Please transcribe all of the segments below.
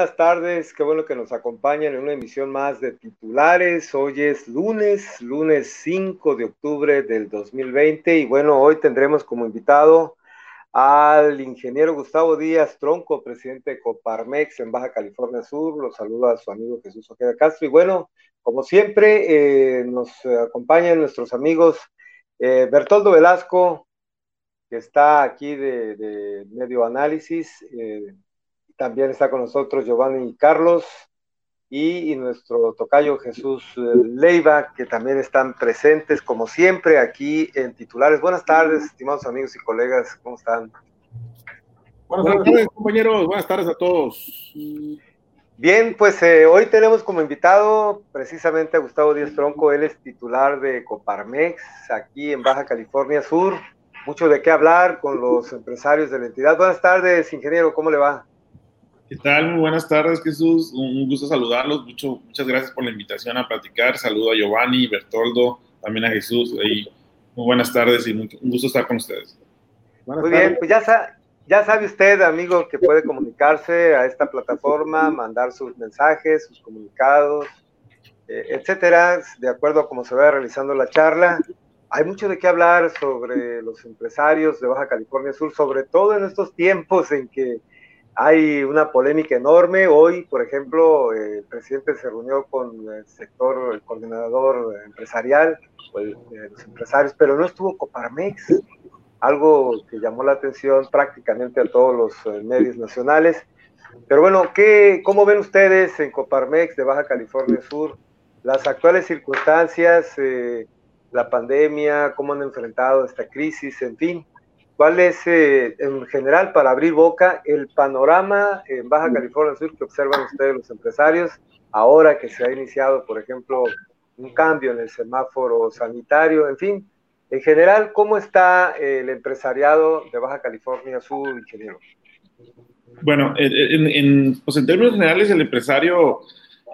buenas tardes. Qué bueno que nos acompañan en una emisión más de titulares. Hoy es lunes, lunes 5 de octubre del 2020 y bueno, hoy tendremos como invitado al ingeniero Gustavo Díaz Tronco, presidente de Coparmex en Baja California Sur. Los saluda a su amigo Jesús Ojeda Castro y bueno, como siempre, eh, nos acompañan nuestros amigos eh, Bertoldo Velasco, que está aquí de, Medio Análisis. Eh, también está con nosotros Giovanni Carlos y, nuestro tocayo Jesús eh, Leiva, que también están presentes, como siempre, aquí en titulares. Buenas tardes, estimados amigos y colegas, ¿cómo están? Buenas tardes, compañeros. Buenas tardes a todos. Bien, pues eh, hoy tenemos como invitado precisamente a Gustavo Díaz Tronco, él es titular de Coparmex, aquí en Baja California Sur. Mucho de qué hablar con los empresarios de la entidad. Buenas tardes, ingeniero, ¿cómo le va? ¿Qué tal? Muy buenas tardes, Jesús. Un gusto saludarlos. Mucho, muchas gracias por la invitación a platicar. Saludo a Giovanni, Bertoldo, también a Jesús. Y muy buenas tardes y un gusto estar con ustedes. muy bien, pues ya, ya sabe usted, amigo, que puede comunicarse a esta plataforma, mandar sus mensajes, sus comunicados, eh, etcétera, de acuerdo a cómo se vaya realizando la charla. Hay mucho de qué hablar sobre los empresarios de Baja California Sur, sobre todo en estos tiempos en que hay una polémica enorme. Hoy, por ejemplo, el presidente se reunió con el sector, el coordinador empresarial, pues, los empresarios, pero no estuvo Coparmex, algo que llamó la atención prácticamente a todos los eh, medios nacionales. Pero bueno, ¿qué, ¿cómo ven ustedes en Coparmex de Baja California Sur las actuales circunstancias, eh, la pandemia, cómo han enfrentado esta crisis, en fin? ¿Cuál es, eh, en general, para abrir boca, el panorama en Baja California Sur que observan ustedes los empresarios ahora que se ha iniciado, por ejemplo, un cambio en el semáforo sanitario? En fin, en general, ¿cómo está el empresariado de Baja California Sur, ingeniero? Bueno, en, en, pues en términos generales, el empresario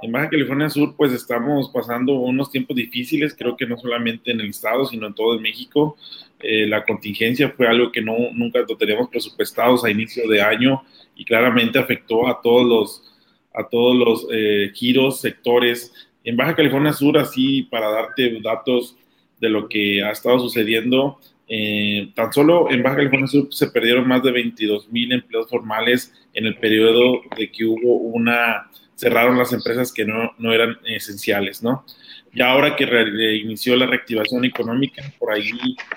en Baja California Sur, pues estamos pasando unos tiempos difíciles, creo que no solamente en el estado, sino en todo el México. Eh, la contingencia fue algo que no, nunca lo teníamos presupuestados a inicio de año y claramente afectó a todos los, a todos los eh, giros, sectores. En Baja California Sur, así para darte datos de lo que ha estado sucediendo, eh, tan solo en Baja California Sur se perdieron más de 22 mil empleos formales en el periodo de que hubo una cerraron las empresas que no, no eran esenciales, ¿no? Y ahora que inició la reactivación económica, por ahí,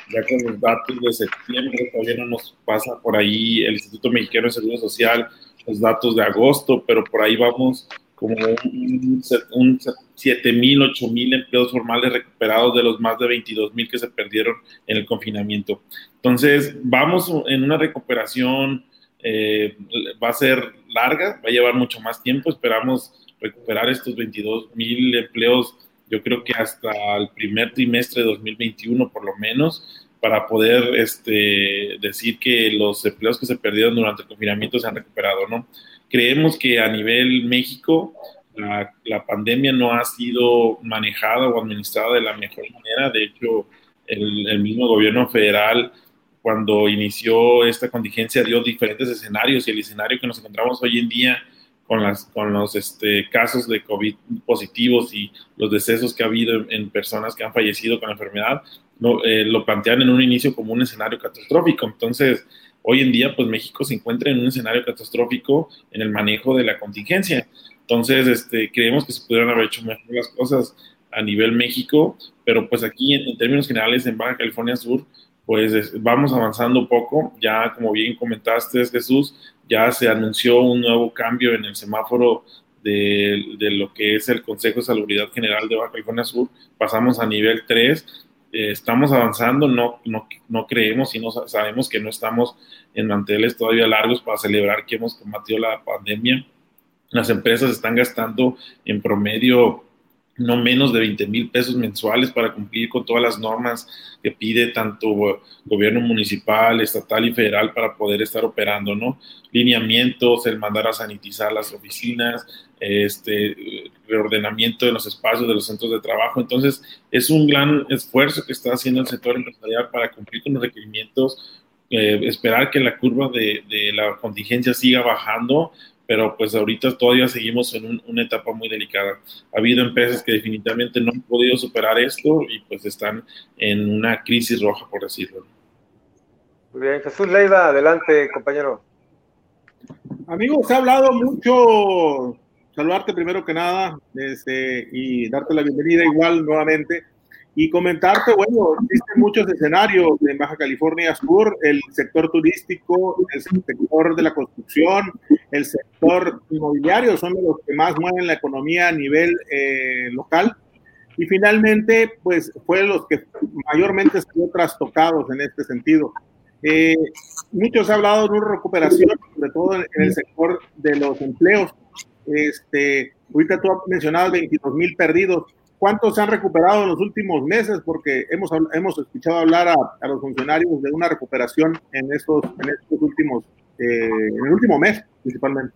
ya con los datos de septiembre, todavía no nos pasa por ahí el Instituto Mexicano de Seguridad Social, los datos de agosto, pero por ahí vamos como un, un 7 mil, 8 mil empleos formales recuperados de los más de 22 mil que se perdieron en el confinamiento. Entonces, vamos en una recuperación eh, va a ser larga, va a llevar mucho más tiempo. Esperamos recuperar estos 22 mil empleos, yo creo que hasta el primer trimestre de 2021 por lo menos, para poder este, decir que los empleos que se perdieron durante el confinamiento se han recuperado, ¿no? Creemos que a nivel México la, la pandemia no ha sido manejada o administrada de la mejor manera. De hecho, el, el mismo gobierno federal cuando inició esta contingencia dio diferentes escenarios y el escenario que nos encontramos hoy en día con, las, con los este, casos de COVID positivos y los decesos que ha habido en, personas que han fallecido con la enfermedad, lo, eh, lo plantean en un inicio como un escenario catastrófico. Entonces, hoy en día, pues México se encuentra en un escenario catastrófico en el manejo de la contingencia. Entonces, este, creemos que se pudieran haber hecho mejor las cosas a nivel México, pero pues aquí en, términos generales en Baja California Sur, pues vamos avanzando poco. Ya, como bien comentaste, Jesús, ya se anunció un nuevo cambio en el semáforo de, de, lo que es el Consejo de Salubridad General de Baja California Sur. Pasamos a nivel 3. Eh, estamos avanzando, no, no, no creemos y no sabemos que no estamos en manteles todavía largos para celebrar que hemos combatido la pandemia. Las empresas están gastando en promedio no menos de 20 mil pesos mensuales para cumplir con todas las normas que pide tanto gobierno municipal, estatal y federal para poder estar operando, ¿no? Lineamientos, el mandar a sanitizar las oficinas, este reordenamiento de los espacios de los centros de trabajo. Entonces, es un gran esfuerzo que está haciendo el sector empresarial para cumplir con los requerimientos, eh, esperar que la curva de, de la contingencia siga bajando pero pues ahorita todavía seguimos en una etapa muy delicada. Ha habido empresas que definitivamente no han podido superar esto y pues están en una crisis roja, por decirlo. Muy bien, Jesús Leiva, adelante, compañero. Amigos, se ha hablado mucho, saludarte primero que nada este, y darte la bienvenida igual nuevamente y comentarte, bueno, existen muchos escenarios en Baja California Sur, el sector turístico, el sector de la construcción, el sector inmobiliario son los que más mueven la economía a nivel eh, local. Y finalmente, pues fue los que mayormente se trastocados en este sentido. Eh, muchos han hablado de una recuperación, sobre todo en, el sector de los empleos. Este, ahorita tú has mencionado 22 mil perdidos ¿Cuántos se han recuperado en los últimos meses? Porque hemos, hemos escuchado hablar a, los funcionarios de una recuperación en estos, en estos últimos, eh, en el último mes principalmente.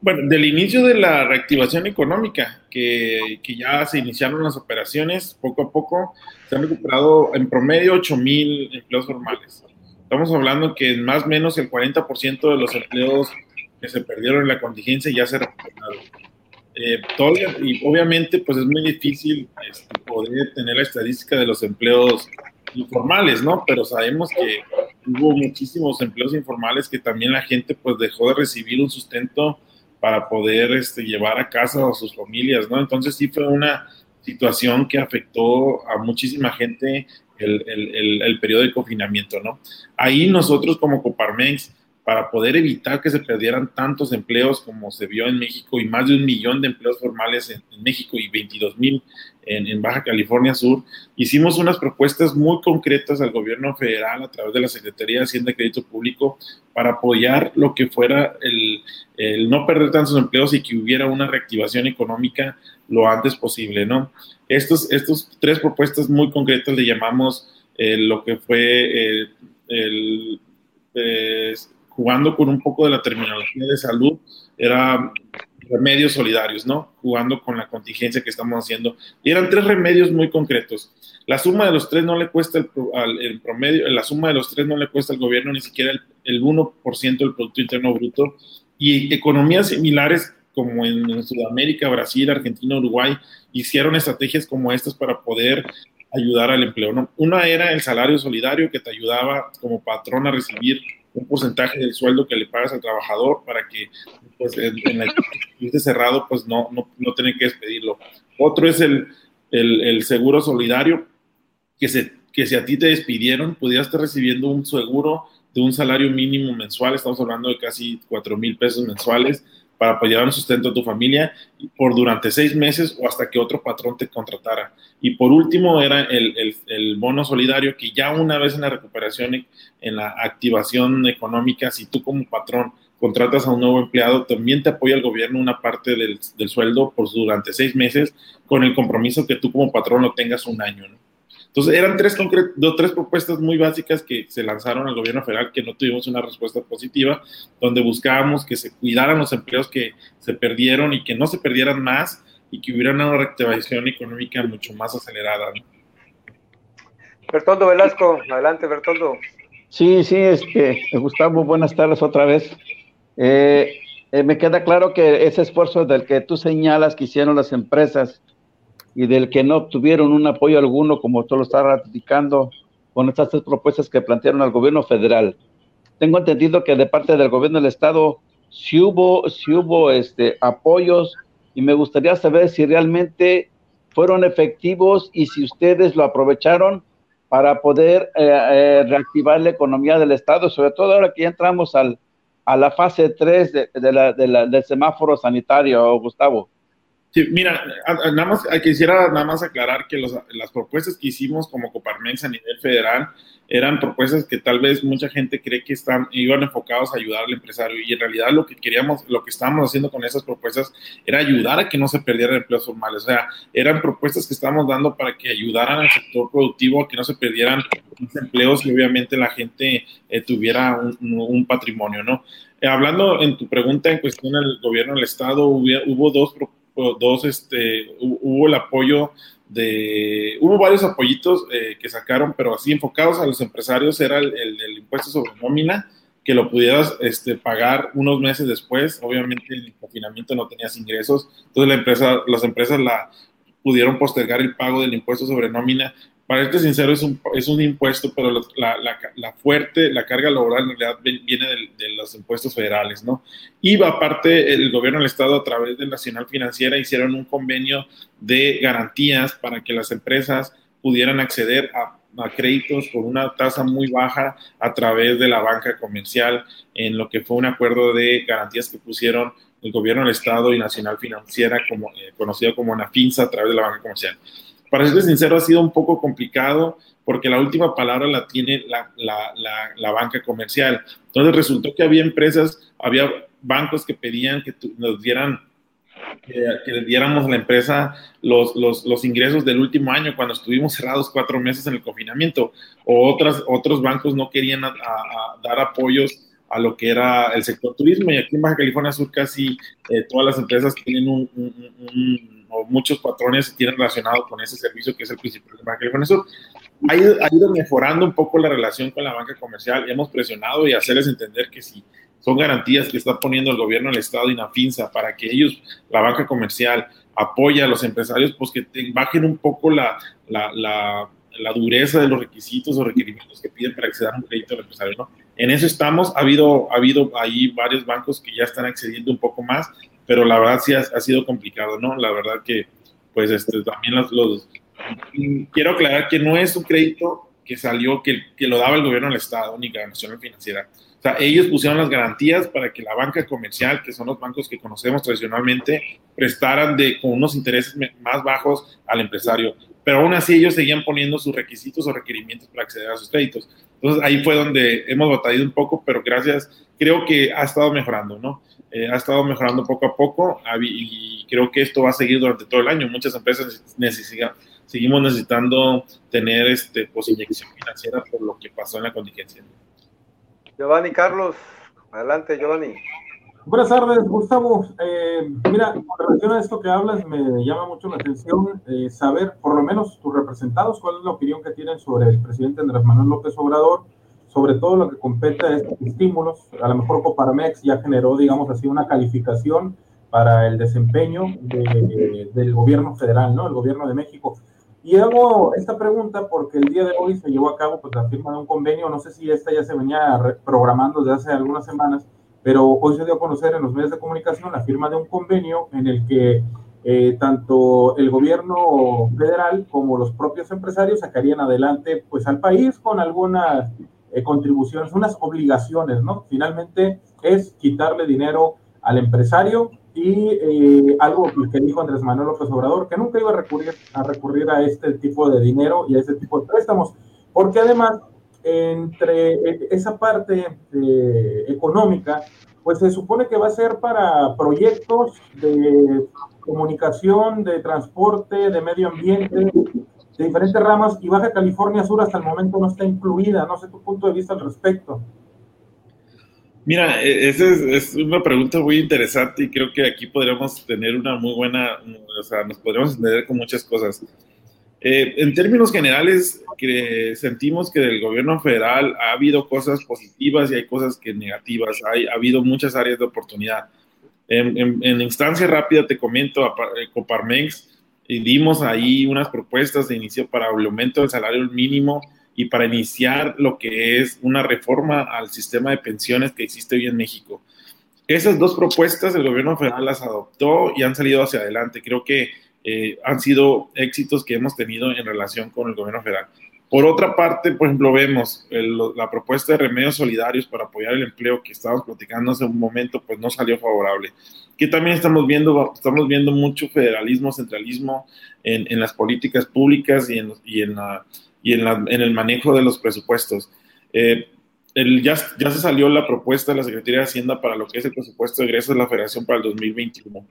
Bueno, del inicio de la reactivación económica, que, que, ya se iniciaron las operaciones, poco a poco se han recuperado en promedio 8 mil empleos formales. Estamos hablando que más o menos el 40% de los empleos que se perdieron en la contingencia ya se recuperaron. Eh, y obviamente pues es muy difícil este, poder tener la estadística de los empleos informales, ¿no? Pero sabemos que hubo muchísimos empleos informales que también la gente pues dejó de recibir un sustento para poder este, llevar a casa a sus familias, ¿no? Entonces sí fue una situación que afectó a muchísima gente el, el, el periodo de confinamiento, ¿no? Ahí nosotros como Coparmex para poder evitar que se perdieran tantos empleos como se vio en México y más de un millón de empleos formales en, México y 22 mil en, Baja California Sur, hicimos unas propuestas muy concretas al gobierno federal a través de la Secretaría de Hacienda y Crédito Público para apoyar lo que fuera el, no perder tantos empleos y que hubiera una reactivación económica lo antes posible, ¿no? Estos, estos tres propuestas muy concretas le llamamos eh, lo que fue eh, el... el jugando con un poco de la terminología de salud, era remedios solidarios, ¿no? Jugando con la contingencia que estamos haciendo. Y eran tres remedios muy concretos. La suma de los tres no le cuesta el, promedio, la suma de los tres no le cuesta al gobierno ni siquiera el, el 1% del Producto Interno Bruto. Y economías similares como en Sudamérica, Brasil, Argentina, Uruguay, hicieron estrategias como estas para poder ayudar al empleo. ¿no? Una era el salario solidario que te ayudaba como patrón a recibir un porcentaje del sueldo que le pagas al trabajador para que pues, en, el esté cerrado pues no, no, no tener que despedirlo. Otro es el, el, el, seguro solidario, que, se, que si a ti te despidieron, pudieras estar recibiendo un seguro de un salario mínimo mensual, estamos hablando de casi 4 mil pesos mensuales, para apoyar el sustento a tu familia por durante seis meses o hasta que otro patrón te contratara. Y por último era el, el, el, bono solidario que ya una vez en la recuperación, en la activación económica, si tú como patrón contratas a un nuevo empleado, también te apoya el gobierno una parte del, del sueldo por durante seis meses con el compromiso que tú como patrón lo tengas un año. Entonces, eran tres, tres propuestas muy básicas que se lanzaron al gobierno federal que no tuvimos una respuesta positiva, donde buscábamos que se cuidaran los empleos que se perdieron y que no se perdieran más y que hubiera una reactivación económica mucho más acelerada. Bertoldo Velasco, adelante Bertoldo. Sí, sí, este, Gustavo, buenas tardes otra vez. Eh, eh, me queda claro que ese esfuerzo del que tú señalas que hicieron las empresas y del que no obtuvieron un apoyo alguno, como tú lo estás ratificando con estas tres propuestas que plantearon al gobierno federal. Tengo entendido que de parte del gobierno del Estado si hubo, si hubo este, apoyos y me gustaría saber si realmente fueron efectivos y si ustedes lo aprovecharon para poder eh, eh, reactivar la economía del Estado, sobre todo ahora que ya entramos al, a la fase 3 de, la, del semáforo sanitario, Gustavo. Sí, mira, nada más quisiera nada más aclarar que las propuestas que hicimos como Coparmex a nivel federal eran propuestas que tal vez mucha gente cree que están, iban enfocados a ayudar al empresario y en realidad lo que queríamos, lo que estábamos haciendo con esas propuestas era ayudar a que no se perdieran empleos formales, o sea, eran propuestas que estábamos dando para que ayudaran al sector productivo a que no se perdieran empleos y obviamente la gente eh, tuviera un, patrimonio, ¿no? Eh, hablando en tu pregunta en cuestión del gobierno del Estado, hubo, hubo dos, dos este, hubo el apoyo de, hubo varios apoyitos eh, que sacaron, pero así enfocados a los empresarios era el, impuesto sobre nómina, que lo pudieras este, pagar unos meses después. Obviamente el confinamiento no tenías ingresos, entonces la empresa, las empresas la pudieron postergar el pago del impuesto sobre nómina para este sincero, es un, es un impuesto, pero la, la, la, fuerte, la carga laboral en realidad viene de, los impuestos federales, ¿no? Y aparte, el gobierno del Estado, a través de Nacional Financiera, hicieron un convenio de garantías para que las empresas pudieran acceder a, a créditos con una tasa muy baja a través de la banca comercial, en lo que fue un acuerdo de garantías que pusieron el gobierno del Estado y Nacional Financiera, como, eh, conocido como NAFINSA, a través de la banca comercial para ser sincero, ha sido un poco complicado porque la última palabra la tiene la, la, la, banca comercial. Entonces resultó que había empresas, había bancos que pedían que nos dieran, que, le diéramos a la empresa los, los, los, ingresos del último año cuando estuvimos cerrados cuatro meses en el confinamiento. O otras, otros bancos no querían dar apoyos a lo que era el sector turismo y aquí en Baja California Sur casi eh, todas las empresas tienen un o muchos patrones tienen relacionado con ese servicio que es el principal de Banca California Sur. Ha ido, ha ido, mejorando un poco la relación con la banca comercial y hemos presionado y hacerles entender que si son garantías que está poniendo el gobierno del Estado y la FINSA para que ellos, la banca comercial, apoya a los empresarios, pues que bajen un poco la, la, dureza de los requisitos o requerimientos que piden para acceder a un crédito al empresario. ¿no? En eso estamos, ha habido, ha habido ahí varios bancos que ya están accediendo un poco más pero la verdad sí ha, sido complicado, ¿no? La verdad que, pues, este, también los, Quiero aclarar que no es un crédito que salió, que, que lo daba el gobierno del Estado, ni la Nacional Financiera. O sea, ellos pusieron las garantías para que la banca comercial, que son los bancos que conocemos tradicionalmente, prestaran de, con unos intereses más bajos al empresario. Pero aún así ellos seguían poniendo sus requisitos o requerimientos para acceder a sus créditos. Entonces ahí fue donde hemos batallado un poco, pero gracias, creo que ha estado mejorando, ¿no? Eh, ha estado mejorando poco a poco y creo que esto va a seguir durante todo el año. Muchas empresas necesitan, seguimos necesitando tener este, pues, inyección financiera por lo que pasó en la contingencia. Giovanni Carlos, adelante Giovanni. Buenas tardes, Gustavo. Eh, mira, con relación a esto que hablas, me llama mucho la atención eh, saber, por lo menos tus representados, cuál es la opinión que tienen sobre el presidente Andrés Manuel López Obrador sobre todo lo que compete a estos estímulos. A lo mejor Coparmex ya generó, digamos así, una calificación para el desempeño del gobierno federal, ¿no? El gobierno de México. Y hago esta pregunta porque el día de hoy se llevó a cabo pues, la firma de un convenio, no sé si esta ya se venía programando desde hace algunas semanas, pero hoy se dio a conocer en los medios de comunicación la firma de un convenio en el que eh, tanto el gobierno federal como los propios empresarios sacarían adelante pues al país con algunas eh, contribuciones, unas obligaciones, ¿no? Finalmente es quitarle dinero al empresario y eh, algo que dijo Andrés Manuel López Obrador, que nunca iba a recurrir, a recurrir a este tipo de dinero y a este tipo de préstamos, porque además entre e, esa parte eh, económica, pues se supone que va a ser para proyectos de comunicación, de transporte, de medio ambiente, de diferentes ramas y Baja California Sur hasta el momento no está incluida. No sé tu punto de vista al respecto. Mira, e, esa es, una pregunta muy interesante y creo que aquí podríamos tener una muy buena, o sea, nos podríamos entender con muchas cosas. Eh, en términos generales, que sentimos que del gobierno federal ha habido cosas positivas y hay cosas que negativas. Hay, ha habido muchas áreas de oportunidad. En, en instancia rápida te comento, eh, Coparmex y dimos ahí unas propuestas de inicio para el aumento del salario mínimo y para iniciar lo que es una reforma al sistema de pensiones que existe hoy en México. Esas dos propuestas el gobierno federal las adoptó y han salido hacia adelante. Creo que eh, han sido éxitos que hemos tenido en relación con el gobierno federal. Por otra parte, por ejemplo, vemos la propuesta de remedios solidarios para apoyar el empleo que estábamos platicando hace un momento, pues no salió favorable. Que también estamos viendo, estamos viendo mucho federalismo, centralismo en, en las políticas públicas y en, y en, la, y en, la, en el manejo de los presupuestos. Eh, el, ya, ya se salió la propuesta de la Secretaría de Hacienda para lo que es el presupuesto de egresos de la Federación para el 2021.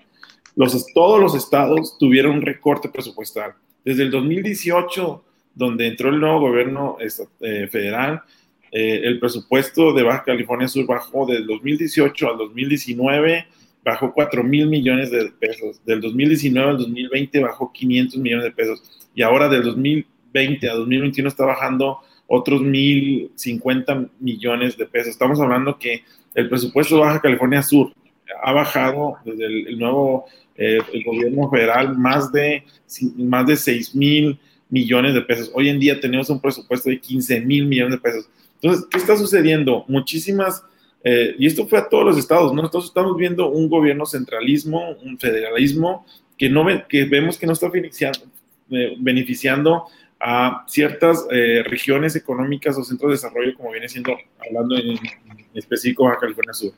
Los, todos los estados tuvieron un recorte presupuestal. Desde el 2018 donde entró el nuevo gobierno eh, federal, eh, el presupuesto de Baja California Sur bajó del 2018 al 2019, bajó 4 mil millones de pesos. Del 2019 al 2020 bajó 500 millones de pesos. Y ahora del 2020 a 2021 está bajando otros 1.050 millones de pesos. Estamos hablando que el presupuesto de Baja California Sur ha bajado desde el, nuevo eh, el gobierno federal más de, más de 6 mil millones de pesos. Hoy en día tenemos un presupuesto de 15 mil millones de pesos. Entonces, ¿qué está sucediendo? Muchísimas, eh, y esto fue a todos los estados, ¿no? Nosotros estamos viendo un gobierno centralismo, un federalismo que, no que vemos que no está eh, beneficiando, a ciertas eh, regiones económicas o centros de desarrollo, como viene siendo, hablando en, específico Baja California Sur.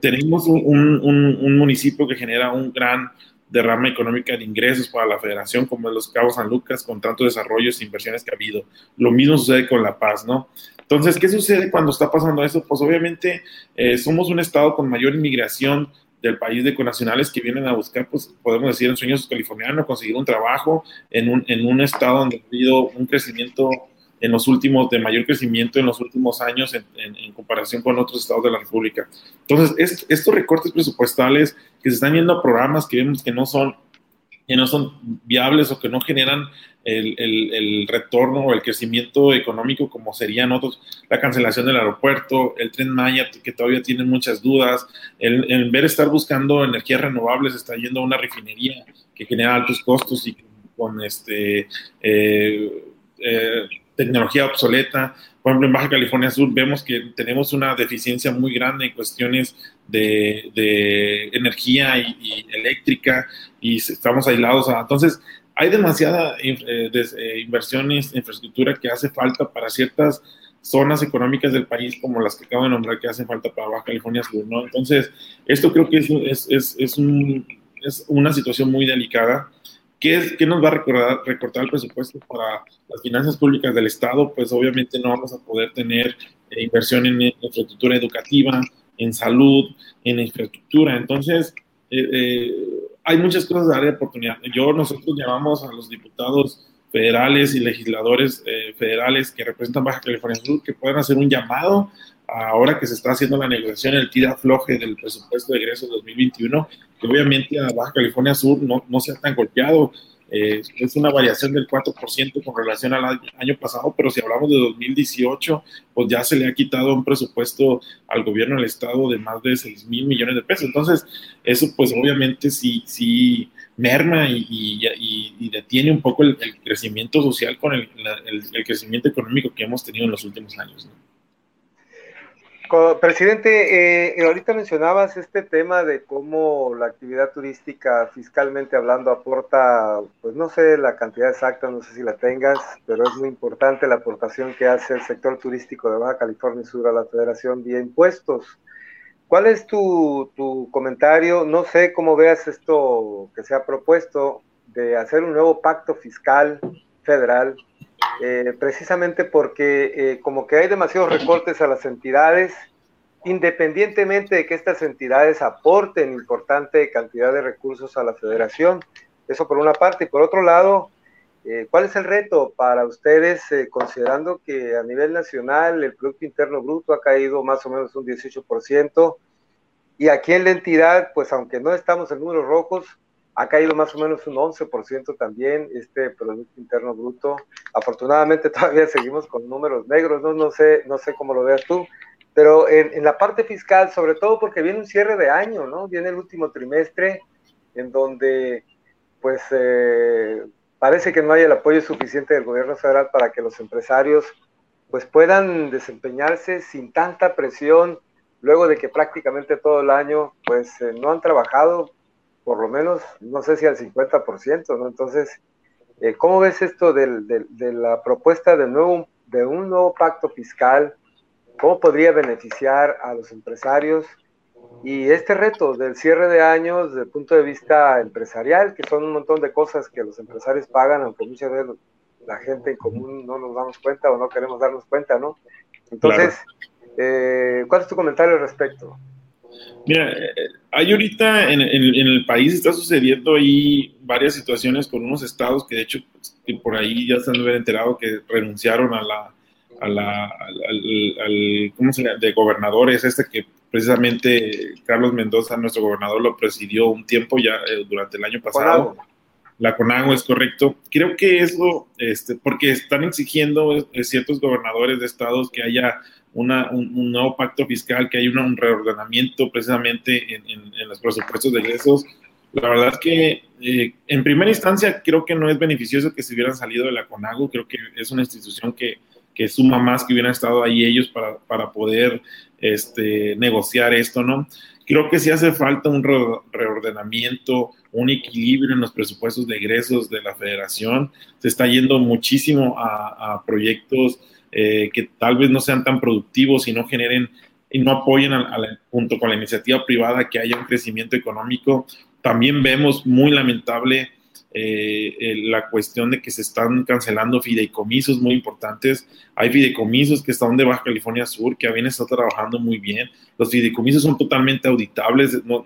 Tenemos un municipio que genera un gran derrama económica de ingresos para la federación, como en los Cabos San Lucas, con tantos desarrollos e inversiones que ha habido. Lo mismo sucede con La Paz, ¿no? Entonces, ¿qué sucede cuando está pasando eso? Pues obviamente eh, somos un estado con mayor inmigración del país de conacionales que vienen a buscar, pues podemos decir, en sueños californianos, conseguir un trabajo en un, en un estado donde ha habido un crecimiento en los últimos, de mayor crecimiento en los últimos años en, comparación con otros estados de la República. Entonces, estos recortes presupuestales que se están yendo a programas que vemos que no son, que no son viables o que no generan el, retorno o el crecimiento económico como serían otros, la cancelación del aeropuerto, el tren Maya, que todavía tiene muchas dudas, el, en vez estar buscando energías renovables, está yendo a una refinería que genera altos costos y con este... Eh, eh, tecnología obsoleta. Por ejemplo, en Baja California Sur vemos que tenemos una deficiencia muy grande en cuestiones de, energía y, eléctrica y estamos aislados. entonces, hay demasiada eh, eh, inversiones infraestructura que hace falta para ciertas zonas económicas del país como las que acabo de nombrar que hacen falta para Baja California Sur, ¿no? Entonces, esto creo que es, es, es, es una situación muy delicada ¿Qué, ¿Qué, nos va a recordar, recortar el presupuesto para las finanzas públicas del Estado? Pues obviamente no vamos a poder tener eh, inversión en infraestructura educativa, en salud, en infraestructura. Entonces, eh, eh, hay muchas cosas de área de oportunidad. Yo, nosotros llamamos a los diputados federales y legisladores federales que representan Baja California Sur que puedan hacer un llamado ahora que se está haciendo la negociación, el tira floje del presupuesto de egresos 2021, que obviamente a Baja California Sur no, no sea tan golpeado. Eh, es una variación del 4% con relación al año pasado, pero si hablamos de 2018, pues ya se le ha quitado un presupuesto al gobierno del estado de más de 6 mil millones de pesos. Entonces, eso pues obviamente sí, sí merma y, detiene un poco el, crecimiento social con el, el, el, crecimiento económico que hemos tenido en los últimos años. ¿no? Presidente, eh, ahorita mencionabas este tema de cómo la actividad turística, fiscalmente hablando, aporta, pues no sé la cantidad exacta, no sé si la tengas, pero es muy importante la aportación que hace el sector turístico de Baja California Sur a la Federación vía impuestos. ¿Cuál es tu, tu comentario? No sé cómo veas esto que se ha propuesto de hacer un nuevo pacto fiscal federal eh, precisamente porque eh, como que hay demasiados recortes a las entidades, independientemente de que estas entidades aporten importante cantidad de recursos a la federación. Eso por una parte. Y por otro lado, eh, ¿cuál es el reto para ustedes, considerando que a nivel nacional el Producto Interno Bruto ha caído más o menos un 18%? Y aquí en la entidad, pues aunque no estamos en números rojos, ha caído más o menos un 11% también este Producto Interno Bruto. Afortunadamente todavía seguimos con números negros, no, no, sé, no sé cómo lo veas tú, pero en, la parte fiscal, sobre todo porque viene un cierre de año, ¿no? Viene el último trimestre en donde pues eh, parece que no hay el apoyo suficiente del gobierno federal para que los empresarios pues puedan desempeñarse sin tanta presión luego de que prácticamente todo el año pues eh, no han trabajado, por lo menos, no sé si al 50%, ¿no? Entonces, eh, ¿cómo ves esto del, de la propuesta de, nuevo, de un nuevo pacto fiscal? ¿Cómo podría beneficiar a los empresarios? Y este reto del cierre de años desde el punto de vista empresarial, que son un montón de cosas que los empresarios pagan, aunque muchas veces la gente en común no nos damos cuenta o no queremos darnos cuenta, ¿no? Entonces, eh, ¿cuál es tu comentario al respecto? Mira, eh, hay ahorita en, el país está sucediendo ahí varias situaciones con unos estados que de hecho que por ahí ya se han enterado que renunciaron a la, a la al, ¿cómo se llama? de gobernadores, este que precisamente Carlos Mendoza, nuestro gobernador, lo presidió un tiempo ya eh, durante el año pasado. La CONAGO es correcto. Creo que eso, este, porque están exigiendo ciertos gobernadores de estados que haya una, un, nuevo pacto fiscal, que haya un reordenamiento precisamente en, los presupuestos de ingresos. La verdad es que eh, en primera instancia creo que no es beneficioso que se hubieran salido de la CONAGO, creo que es una institución que, suma más que hubieran estado ahí ellos para, poder este, negociar esto, ¿no? Creo que sí hace falta un reordenamiento, un equilibrio en los presupuestos de egresos de la federación. Se está yendo muchísimo a proyectos eh, que tal vez no sean tan productivos y no generen y no apoyen junto con la iniciativa privada que haya un crecimiento económico. También vemos muy lamentable eh, la cuestión de que se están cancelando fideicomisos muy importantes. Hay fideicomisos que están de Baja California Sur, que habían estado trabajando muy bien. Los fideicomisos son totalmente auditables, no,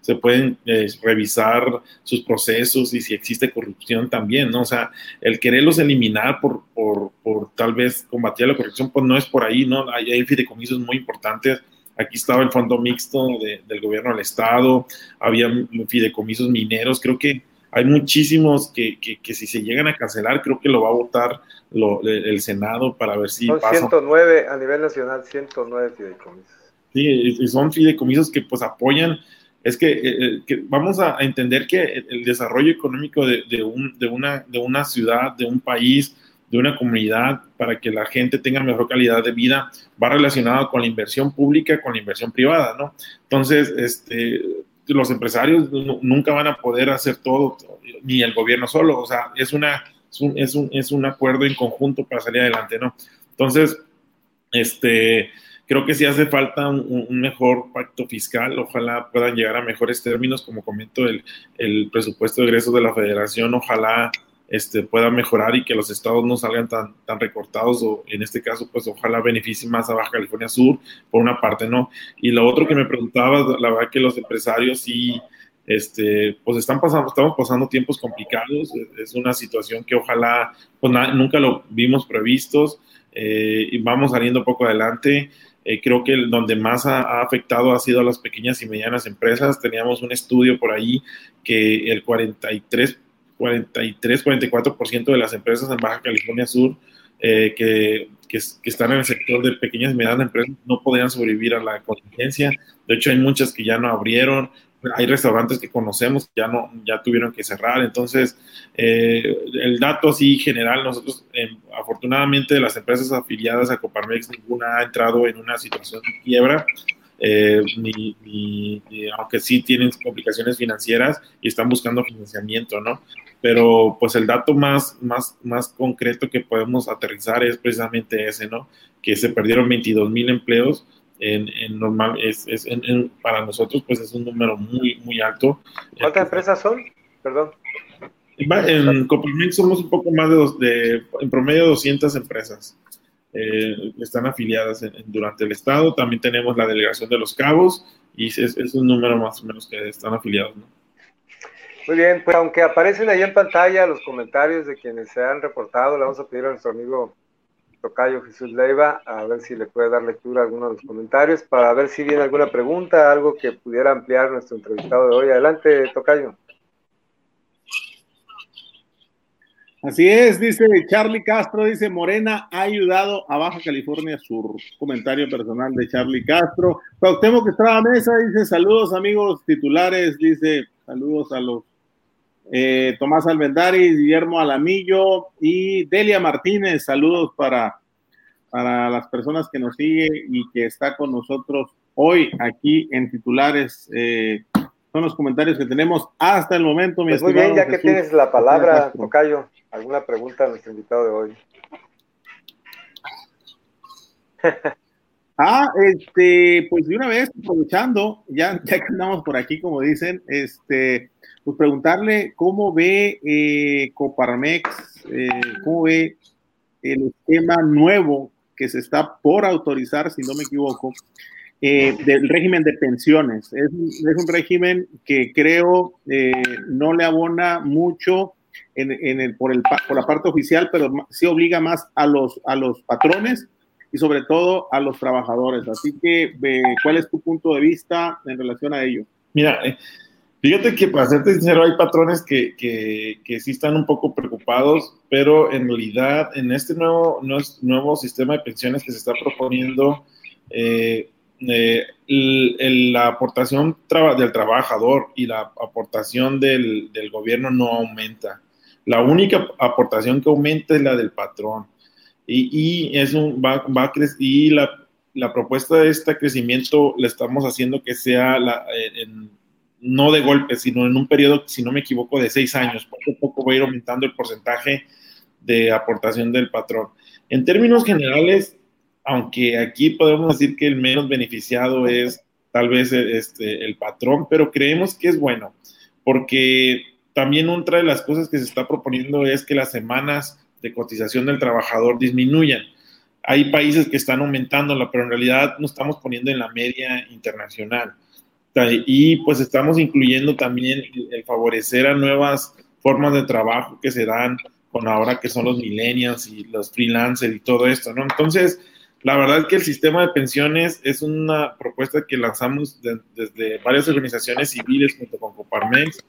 se pueden eh, revisar sus procesos y si existe corrupción también, ¿no? O sea, el quererlos eliminar por, por, por tal vez combatir la corrupción, pues no es por ahí, ¿no? Hay, hay fideicomisos muy importantes. Aquí estaba el fondo mixto del gobierno del Estado, había fideicomisos mineros, creo que hay muchísimos que, que, si se llegan a cancelar, creo que lo va a votar el Senado para ver si son 109 a nivel nacional, 109 fideicomisos. Sí, y son fideicomisos que pues apoyan, es que, eh, eh, vamos a entender que el desarrollo económico de, de, un, de, una, de una ciudad, de un país, de una comunidad, para que la gente tenga mejor calidad de vida, va relacionado con la inversión pública, con la inversión privada, ¿no? Entonces, este, los empresarios nunca van a poder hacer todo, ni el gobierno solo, o sea, es, una, es, un, es un, acuerdo en conjunto para salir adelante, ¿no? Entonces, este, creo que sí hace falta un, mejor pacto fiscal, ojalá puedan llegar a mejores términos, como comento, el, el presupuesto de egresos de la federación, ojalá este, pueda mejorar y que los estados no salgan tan, tan recortados o en este caso pues ojalá beneficie más a Baja California Sur por una parte, ¿no? Y lo otro que me preguntaba, la verdad que los empresarios sí, este, pues están pasando, estamos pasando tiempos complicados, es una situación que ojalá, pues nunca lo vimos previstos eh, y vamos saliendo poco adelante. Eh, creo que donde más ha, afectado ha sido a las pequeñas y medianas empresas. Teníamos un estudio por ahí que el 43 43, 44% de las empresas en Baja California Sur eh, que, que, están en el sector de pequeñas y medianas empresas no podían sobrevivir a la contingencia. De hecho, hay muchas que ya no abrieron. Hay restaurantes que conocemos que ya, no, ya tuvieron que cerrar. Entonces, eh, el dato así general, nosotros, eh, afortunadamente, de las empresas afiliadas a Coparmex, ninguna ha entrado en una situación de quiebra. Eh, ni, aunque sí tienen complicaciones financieras y están buscando financiamiento, ¿no? Pero pues el dato más, más, más concreto que podemos aterrizar es precisamente ese, ¿no? Que se perdieron 22 mil empleos. En, normal, es, es para nosotros pues es un número muy, muy alto. ¿Cuántas empresas son? Perdón. En Coparmex somos un poco más de, de en promedio 200 empresas eh, están afiliadas durante el estado. También tenemos la delegación de los cabos y es, es, un número más o menos que están afiliados. ¿no? Muy bien, pues aunque aparecen ahí en pantalla los comentarios de quienes se han reportado, le vamos a pedir a nuestro amigo Tocayo Jesús Leiva a ver si le puede dar lectura a alguno de los comentarios para ver si viene alguna pregunta, algo que pudiera ampliar nuestro entrevistado de hoy. Adelante, Tocayo. Así es, dice Charlie Castro, dice Morena ha ayudado a Baja California Sur. Comentario personal de Charlie Castro. que Estrada Mesa dice saludos amigos titulares, dice saludos a los eh, Tomás Alvendari, Guillermo Alamillo y Delia Martínez, saludos para, para las personas que nos siguen y que está con nosotros hoy aquí en titulares. Eh, son los comentarios que tenemos hasta el momento. Mi pues muy bien, ya que tienes la palabra, Tocayo, ¿alguna pregunta a nuestro invitado de hoy? Ah, este, pues de una vez, aprovechando, ya, ya que andamos por aquí, como dicen, este, pues preguntarle cómo ve eh, Coparmex, eh, cómo ve el esquema nuevo que se está por autorizar, si no me equivoco, eh, del régimen de pensiones. Es, un régimen que creo no le abona mucho en, el, por, el, por la parte oficial, pero sí obliga más a los, a los patrones y sobre todo a los trabajadores. Así que, ¿cuál es tu punto de vista en relación a ello? Mira, fíjate que para serte sincero, hay patrones que, que, que, sí están un poco preocupados, pero en realidad en este nuevo, nuevo sistema de pensiones que se está proponiendo, eh, eh, la aportación del trabajador y la aportación del, del gobierno no aumenta. La única aportación que aumenta es la del patrón y, y es un, va, va a y la, la, propuesta de este crecimiento la estamos haciendo que sea la, en, no de golpe, sino en un periodo, si no me equivoco, de seis años. Poco a poco va a ir aumentando el porcentaje de aportación del patrón. En términos generales, aunque aquí podemos decir que el menos beneficiado es tal vez este, el patrón, pero creemos que es bueno, porque también otra de las cosas que se está proponiendo es que las semanas de cotización del trabajador disminuyan. Hay países que están aumentándola, pero en realidad no estamos poniendo en la media internacional. Y pues estamos incluyendo también el favorecer a nuevas formas de trabajo que se dan con ahora que son los millennials y los freelancers y todo esto, ¿no? Entonces, la verdad es que el sistema de pensiones es una propuesta que lanzamos desde varias organizaciones civiles junto con Coparmex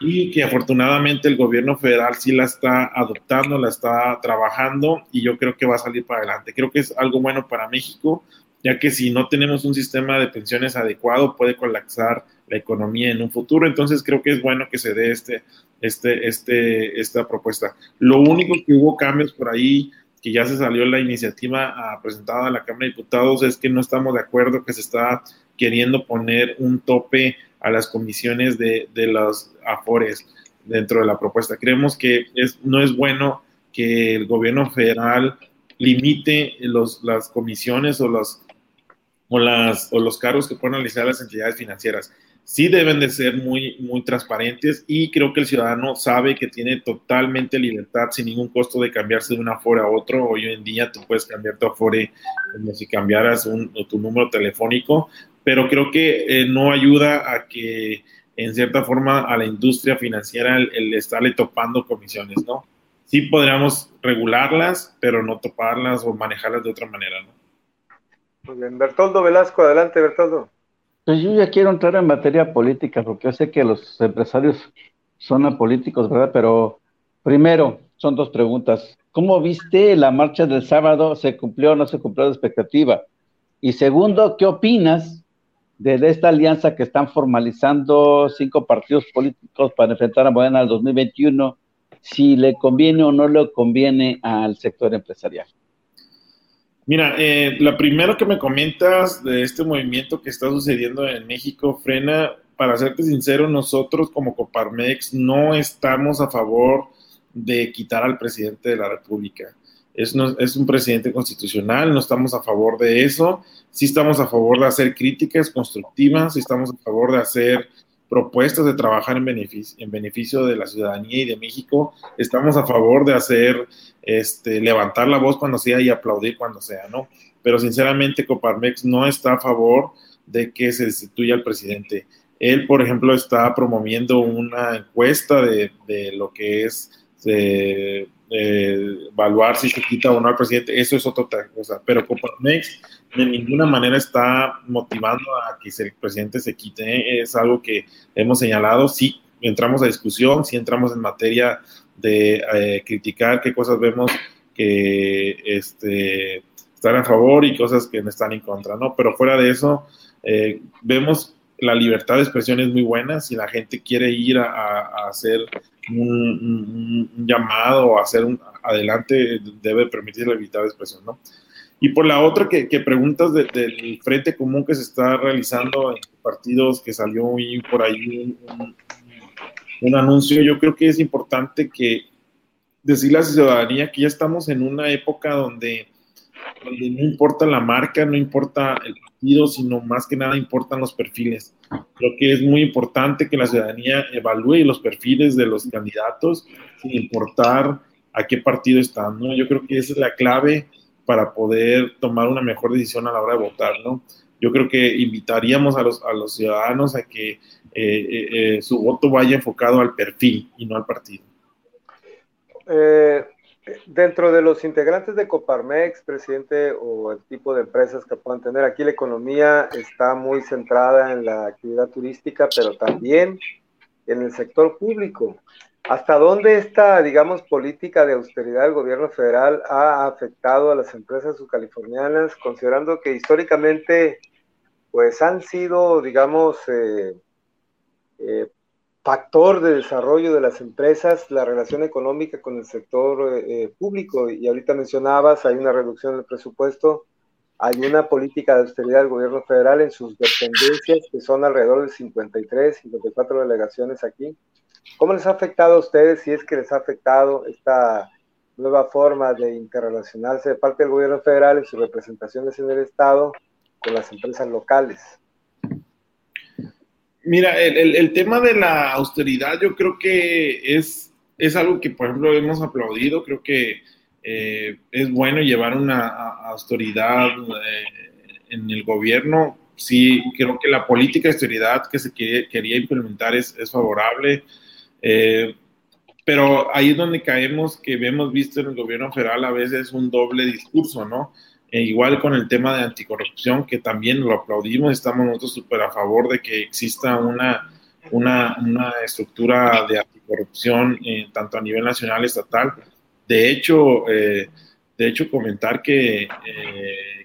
y que afortunadamente el gobierno federal sí la está adoptando, la está trabajando y yo creo que va a salir para adelante. Creo que es algo bueno para México, ya que si no tenemos un sistema de pensiones adecuado puede colapsar la economía en un futuro. Entonces creo que es bueno que se dé este, este, este, esta propuesta. Lo único que hubo cambios por ahí, que ya se salió la iniciativa ah, presentada a la Cámara de Diputados, es que no estamos de acuerdo que se está queriendo poner un tope a las comisiones de, de los afores dentro de la propuesta. Creemos que es, no es bueno que el gobierno federal limite los, las comisiones o, los, o, las, o los cargos que pueden realizar las entidades financieras. Sí deben de ser muy, muy transparentes y creo que el ciudadano sabe que tiene totalmente libertad sin ningún costo de cambiarse de un afore a otro. Hoy en día tú puedes cambiar tu afore como si cambiaras un, tu número telefónico pero creo que eh, no ayuda a que en cierta forma a la industria financiera el, estarle topando comisiones, ¿no? Sí podríamos regularlas, pero no toparlas o manejarlas de otra manera, ¿no? Bertoldo Velasco, adelante, Bertoldo. Pues yo ya quiero entrar en materia política, porque sé que los empresarios son apolíticos, ¿verdad? Pero primero, son dos preguntas. ¿Cómo viste la marcha del sábado? ¿Se cumplió o no se cumplió la expectativa? Y segundo, ¿qué opinas de, esta alianza que están formalizando cinco partidos políticos para enfrentar a Morena al 2021, si le conviene o no le conviene al sector empresarial. Mira, eh, lo primero que me comentas de este movimiento que está sucediendo en México, Frena, para serte sincero, nosotros como Coparmex no estamos a favor de quitar al presidente de la República. Es, es un presidente constitucional, no estamos a favor de eso, sí estamos a favor de hacer críticas constructivas, sí estamos a favor de hacer propuestas de trabajar en beneficio, en beneficio de la ciudadanía y de México, estamos a favor de hacer, este, levantar la voz cuando sea y aplaudir cuando sea, ¿no? Pero sinceramente Coparmex no está a favor de que se destituya al presidente. Él, por ejemplo, está promoviendo una encuesta de, de lo que es de, evaluar si se quita o no al presidente, eso es otra cosa. Pero Coparmex de ninguna manera está motivando a que el presidente se quite. ¿eh? Es algo que hemos señalado. Sí, entramos a discusión, sí entramos en materia de eh, criticar qué cosas vemos que este, están a favor y cosas que están en contra, ¿no? Pero fuera de eso, eh, vemos la libertad de expresión es muy buena. Si la gente quiere ir a, hacer un, llamado o hacer un adelante, debe permitir la libertad de expresión, ¿no? Y por la otra que, preguntas del frente común que se está realizando en partidos, que salió por ahí un, un, anuncio, yo creo que es importante que decirle a la ciudadanía que ya estamos en una época donde, donde no importa la marca, no importa el partido, sino más que nada importan los perfiles. Creo que es muy importante que la ciudadanía evalúe los perfiles de los candidatos sin importar a qué partido están, ¿no? Yo creo que esa es la clave para poder tomar una mejor decisión a la hora de votar, ¿no? Yo creo que invitaríamos a los, a los ciudadanos a que eh, eh, eh, su voto vaya enfocado al perfil y no al partido. Dentro de los integrantes de Coparmex, presidente, o el tipo de empresas que puedan tener, aquí la economía está muy centrada en la actividad turística, pero también en el sector público. ¿Hasta dónde esta, digamos, política de austeridad del gobierno federal ha afectado a las empresas subcalifornianas, considerando que históricamente, pues han sido, digamos, eh, eh, factor de desarrollo de las empresas, la relación económica con el sector eh, público? Y ahorita mencionabas, hay una reducción del presupuesto, hay una política de austeridad del gobierno federal en sus dependencias, que son alrededor de 53, 54 delegaciones aquí ¿Cómo les ha afectado a ustedes, si es que les ha afectado esta nueva forma de interrelacionarse de parte del gobierno federal en sus representaciones en el Estado con las empresas locales? Mira, el, tema de la austeridad yo creo que es, es algo que, por ejemplo, hemos aplaudido. Creo que eh, es bueno llevar una austeridad eh, en el gobierno. Sí, creo que la política de austeridad que se quería implementar es, es favorable. Eh, pero ahí es donde caemos que hemos visto en el gobierno federal a veces un doble discurso, ¿no? E igual con el tema de anticorrupción, que también lo aplaudimos, estamos nosotros súper a favor de que exista una, una, una estructura de anticorrupción eh, tanto a nivel nacional, estatal. De hecho, eh, de hecho comentar que,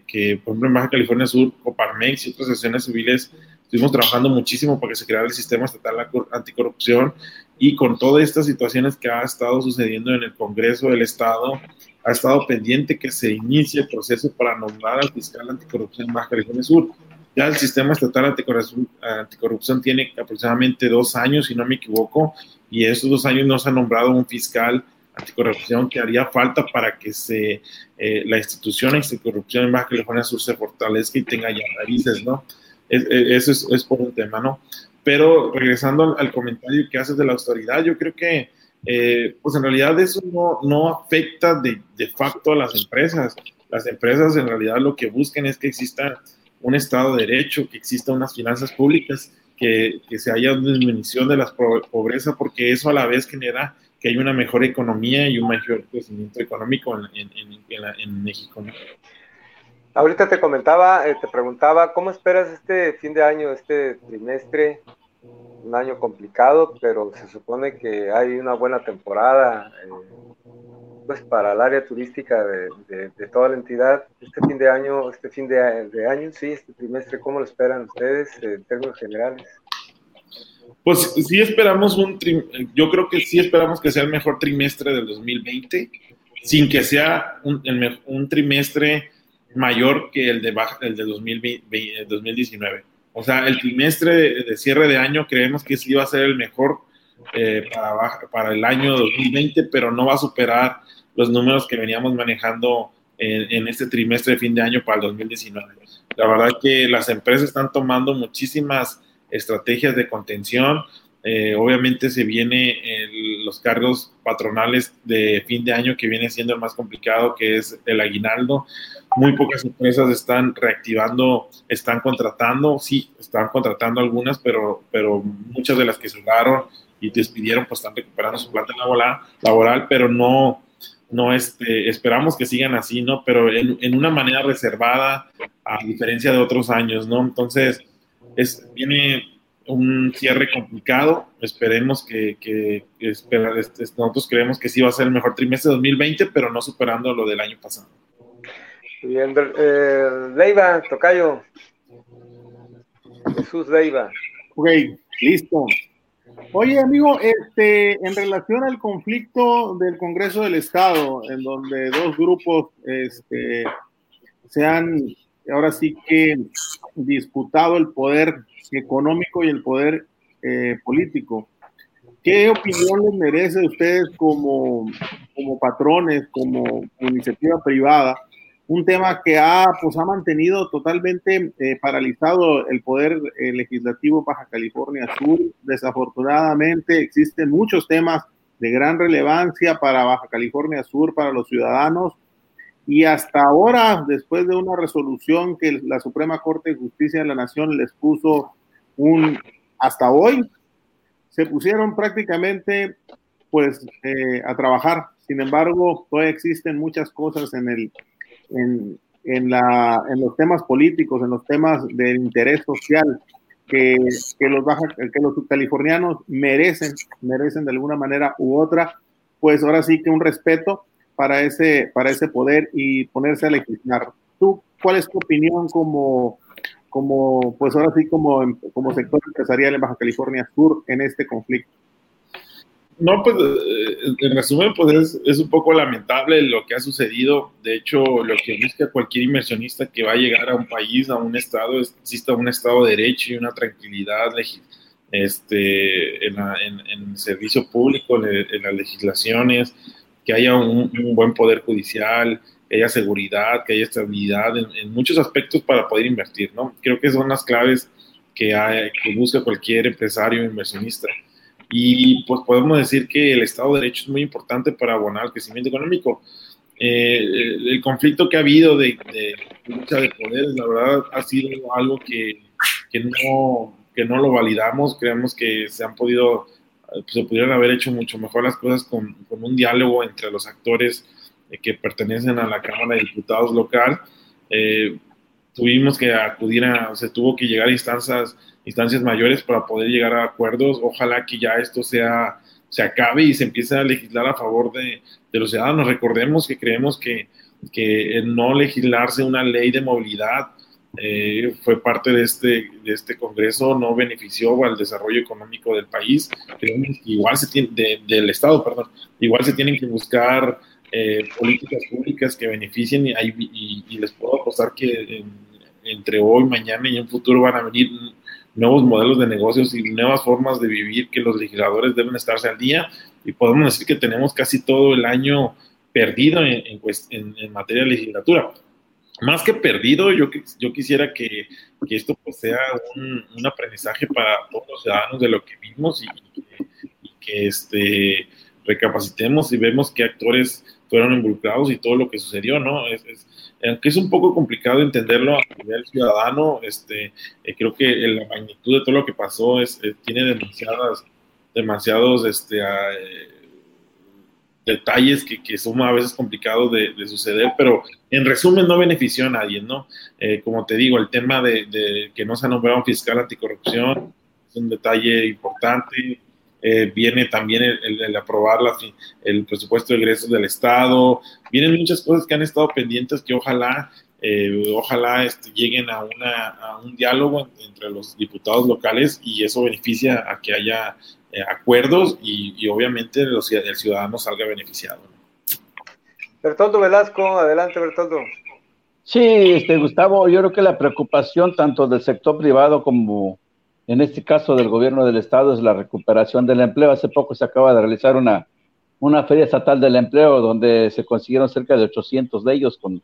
que, por ejemplo, en Baja California Sur, Coparmex y otras sesiones civiles estuvimos trabajando muchísimo para que se creara el sistema estatal anticorrupción y con todas estas situaciones que ha estado sucediendo en el Congreso del Estado, ha estado pendiente que se inicie el proceso para nombrar al fiscal anticorrupción Baja California Sur. Ya el sistema estatal anticorrupción, tiene aproximadamente dos años, si no me equivoco, y esos dos años no se ha nombrado un fiscal anticorrupción que haría falta para que se, eh, la institución anticorrupción en Baja California Sur se fortalezca y tenga ya raíces, ¿no? eso es, es, por un tema, ¿no? Pero regresando al, comentario que haces de la autoridad, yo creo que, eh, pues en realidad eso no, no afecta de, de, facto a las empresas. Las empresas en realidad lo que buscan es que exista un Estado de Derecho, que exista unas finanzas públicas, que, se haya una disminución de la pobreza, porque eso a la vez genera que haya una mejor economía y un mayor crecimiento económico en, en, en, en México. Ahorita te comentaba, eh, te preguntaba, ¿cómo esperas este fin de año, este trimestre? Un año complicado, pero se supone que hay una buena temporada eh, pues para el área turística de, toda la entidad. Este fin de año, este fin de, año, sí, este trimestre, ¿cómo lo esperan ustedes en términos generales? Pues sí esperamos un, yo creo que sí esperamos que sea el mejor trimestre del 2020, sin que sea un, un trimestre mayor que el de, el de 2020, 2019. O sea, el trimestre de, cierre de año creemos que sí va a ser el mejor eh, para, para, el año 2020, pero no va a superar los números que veníamos manejando en, en, este trimestre de fin de año para el 2019. La verdad que las empresas están tomando muchísimas estrategias de contención. Eh, obviamente se viene los cargos patronales de fin de año que viene siendo el más complicado, que es el aguinaldo muy pocas empresas están reactivando, están contratando, sí, están contratando algunas, pero, pero muchas de las que cerraron y despidieron, pues están recuperando su planta laboral, laboral pero no, no este, esperamos que sigan así, ¿no? Pero en, en, una manera reservada, a diferencia de otros años, ¿no? Entonces, es, viene un cierre complicado, esperemos que, que, este, nosotros creemos que sí va a ser el mejor trimestre de 2020, pero no superando lo del año pasado. Bien, eh, Leiva, Tocayo. Jesús Leiva. Ok, listo. Oye, amigo, este, en relación al conflicto del Congreso del Estado, en donde dos grupos este, se han ahora sí que disputado el poder económico y el poder eh, político. ¿Qué opinión les merece a ustedes como, como patrones, como iniciativa privada? Un tema que ha, pues, ha mantenido totalmente eh, paralizado el poder eh, legislativo Baja California Sur. Desafortunadamente existen muchos temas de gran relevancia para Baja California Sur, para los ciudadanos, y hasta ahora, después de una resolución que la Suprema Corte de Justicia de la Nación les puso un, hasta hoy, se pusieron prácticamente pues eh, a trabajar. Sin embargo, todavía existen muchas cosas en, el, en, en, la, en los temas políticos, en los temas del interés social que, que los, baja, que los californianos merecen, merecen de alguna manera u otra, pues ahora sí que un respeto para ese, para ese poder y ponerse a legislar. ¿Tú cuál es tu opinión como, como pues ahora sí, como, como sector empresarial en Baja California Sur en este conflicto? No, pues eh, en resumen, pues es, es, un poco lamentable lo que ha sucedido. De hecho, lo que busca cualquier inversionista que va a llegar a un país, a un estado, es exista un estado de derecho y una tranquilidad este, en, en, en servicio público, en, las legislaciones, que haya un, buen poder judicial, que haya seguridad, que haya estabilidad en, muchos aspectos para poder invertir, ¿no? Creo que son las claves que, hay, busca cualquier empresario inversionista. Y pues podemos decir que el Estado de Derecho es muy importante para abonar el crecimiento económico. Eh, el, conflicto que ha habido de, lucha de poderes, la verdad, ha sido algo que, que, no, que no lo validamos. Creemos que se han podido se pudieran haber hecho mucho mejor las cosas con, con un diálogo entre los actores eh, que pertenecen a la Cámara de Diputados local. Eh, tuvimos que acudir a, se tuvo que llegar a instancias, instancias mayores para poder llegar a acuerdos. Ojalá que ya esto sea, se acabe y se empiece a legislar a favor de, de los ciudadanos. Recordemos que creemos que, que no legislarse una ley de movilidad eh, fue parte de este, de este Congreso, no benefició al desarrollo económico del país, igual se tiene, del Estado, perdón, igual se tienen que buscar eh, políticas públicas que beneficien y, y, les puedo apostar que entre hoy, mañana y en futuro van a venir nuevos modelos de negocios y nuevas formas de vivir que los legisladores deben estarse al día y podemos decir que tenemos casi todo el año perdido en, en materia de legislatura más que perdido, yo, yo quisiera que, que esto pues, sea un, un, aprendizaje para todos los ciudadanos de lo que vimos y, que este, recapacitemos y vemos qué actores fueron involucrados y todo lo que sucedió, ¿no? Es, aunque es un poco complicado entenderlo a nivel ciudadano, este, eh, creo que la magnitud de todo lo que pasó es, eh, tiene demasiadas, demasiados este, eh, detalles que, que, son a veces complicados de, suceder, pero en resumen no benefició a nadie, ¿no? Eh, como te digo, el tema de, que no se ha nombrado fiscal anticorrupción es un detalle importante. Eh, viene también el, aprobar la, el presupuesto de ingresos del Estado. Vienen muchas cosas que han estado pendientes que ojalá, eh, ojalá este, lleguen a, una, a un diálogo entre los diputados locales y eso beneficia a que haya eh, acuerdos y, obviamente los, el ciudadano salga beneficiado. Bertoldo Velasco, adelante Bertoldo. Sí, este, Gustavo, yo creo que la preocupación tanto del sector privado como en este caso del gobierno del estado es la recuperación del empleo. Hace poco se acaba de realizar una, una feria estatal del empleo donde se consiguieron cerca de 800 de ellos con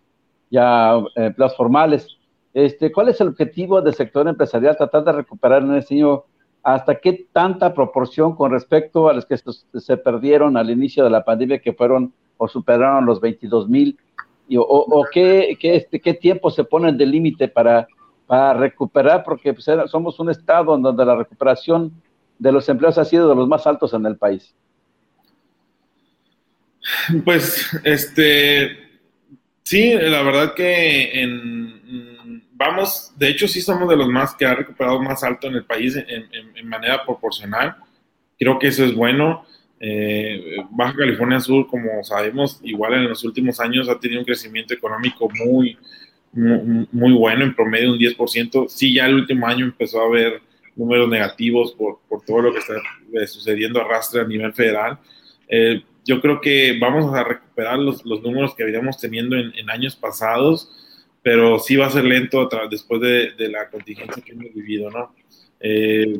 ya empleos formales. Este, ¿Cuál es el objetivo del sector empresarial? Tratar de recuperar en este año hasta qué tanta proporción con respecto a los que se perdieron al inicio de la pandemia, que fueron o superaron los 22 mil, o, o, qué, qué, este, qué tiempo se ponen de límite para, para recuperar, porque pues, somos un estado en donde la recuperación de los empleos ha sido de los más altos en el país. Pues, este, sí, la verdad que en vamos, de hecho sí somos de los más que ha recuperado más alto en el país en, manera proporcional. Creo que eso es bueno. Eh, Baja California Sur, como sabemos, igual en los últimos años ha tenido un crecimiento económico muy, muy, bueno, en promedio un 10%. Sí, ya el último año empezó a haber números negativos por, por todo lo que está eh, sucediendo arrastre a nivel federal. Eh, yo creo que vamos a recuperar los, los números que veníamos teniendo en, en años pasados pero sí va a ser lento después de, la contingencia que hemos vivido, ¿no? Eh,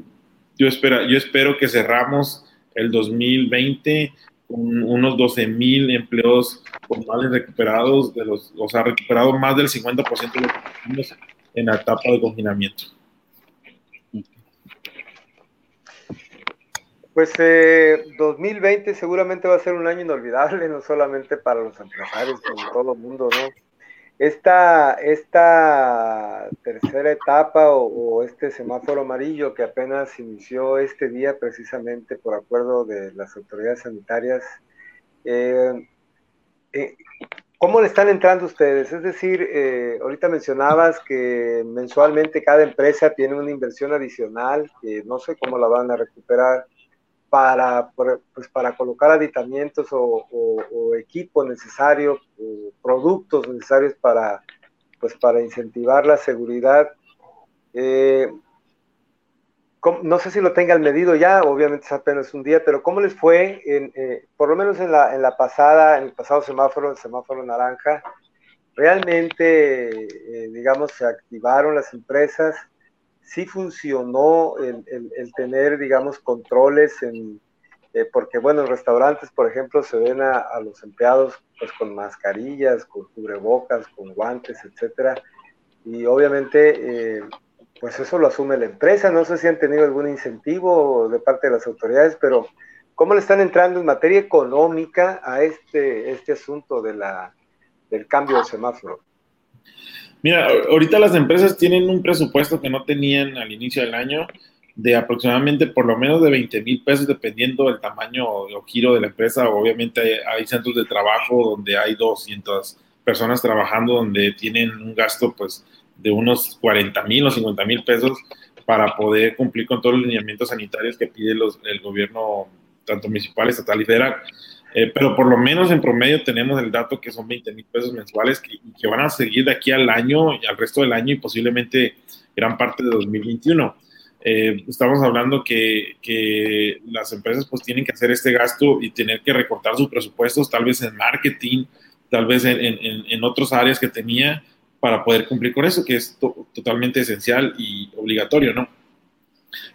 yo, espero, yo espero que cerramos el 2020 con unos 12 mil empleos formales recuperados, de los, o sea, recuperado más del 50% de lo que tuvimos en la etapa de confinamiento. Pues eh, 2020 seguramente va a ser un año inolvidable, no solamente para los empresarios, sino todo el mundo, ¿no? Esta, esta tercera etapa o, este semáforo amarillo que apenas inició este día precisamente por acuerdo de las autoridades sanitarias, eh, eh, ¿cómo le están entrando ustedes? Es decir, eh, ahorita mencionabas que mensualmente cada empresa tiene una inversión adicional, que no sé cómo la van a recuperar para, pues, para colocar aditamientos o, equipo necesario, o productos necesarios para, pues, para incentivar la seguridad. Eh, no sé si lo tengan medido ya, obviamente es apenas un día, pero ¿cómo les fue, en, eh, por lo menos en la, en la pasada, en el pasado semáforo, el semáforo naranja? ¿Realmente, eh, digamos, se activaron las empresas? Sí funcionó el, tener, digamos, controles en, eh, porque bueno, en restaurantes, por ejemplo, se ven a, los empleados pues con mascarillas, con cubrebocas, con guantes, etcétera, y obviamente, eh, pues eso lo asume la empresa. No sé si han tenido algún incentivo de parte de las autoridades, pero ¿cómo le están entrando en materia económica a este, este asunto de la, del cambio de semáforo? Mira, ahorita las empresas tienen un presupuesto que no tenían al inicio del año de aproximadamente por lo menos de 20 mil pesos dependiendo del tamaño o giro de la empresa. Obviamente hay, centros de trabajo donde hay 200 personas trabajando donde tienen un gasto pues de unos 40 mil o 50 mil pesos para poder cumplir con todos los lineamientos sanitarios que pide los, el gobierno tanto municipal, estatal y federal. Eh, pero por lo menos en promedio tenemos el dato que son 20 mil pesos mensuales que, que, van a seguir de aquí al año y al resto del año y posiblemente gran parte de 2021. Eh, estamos hablando que, que, las empresas pues tienen que hacer este gasto y tener que recortar sus presupuestos, tal vez en marketing, tal vez en, en, en otras áreas que tenía para poder cumplir con eso, que es totalmente esencial y obligatorio, ¿no?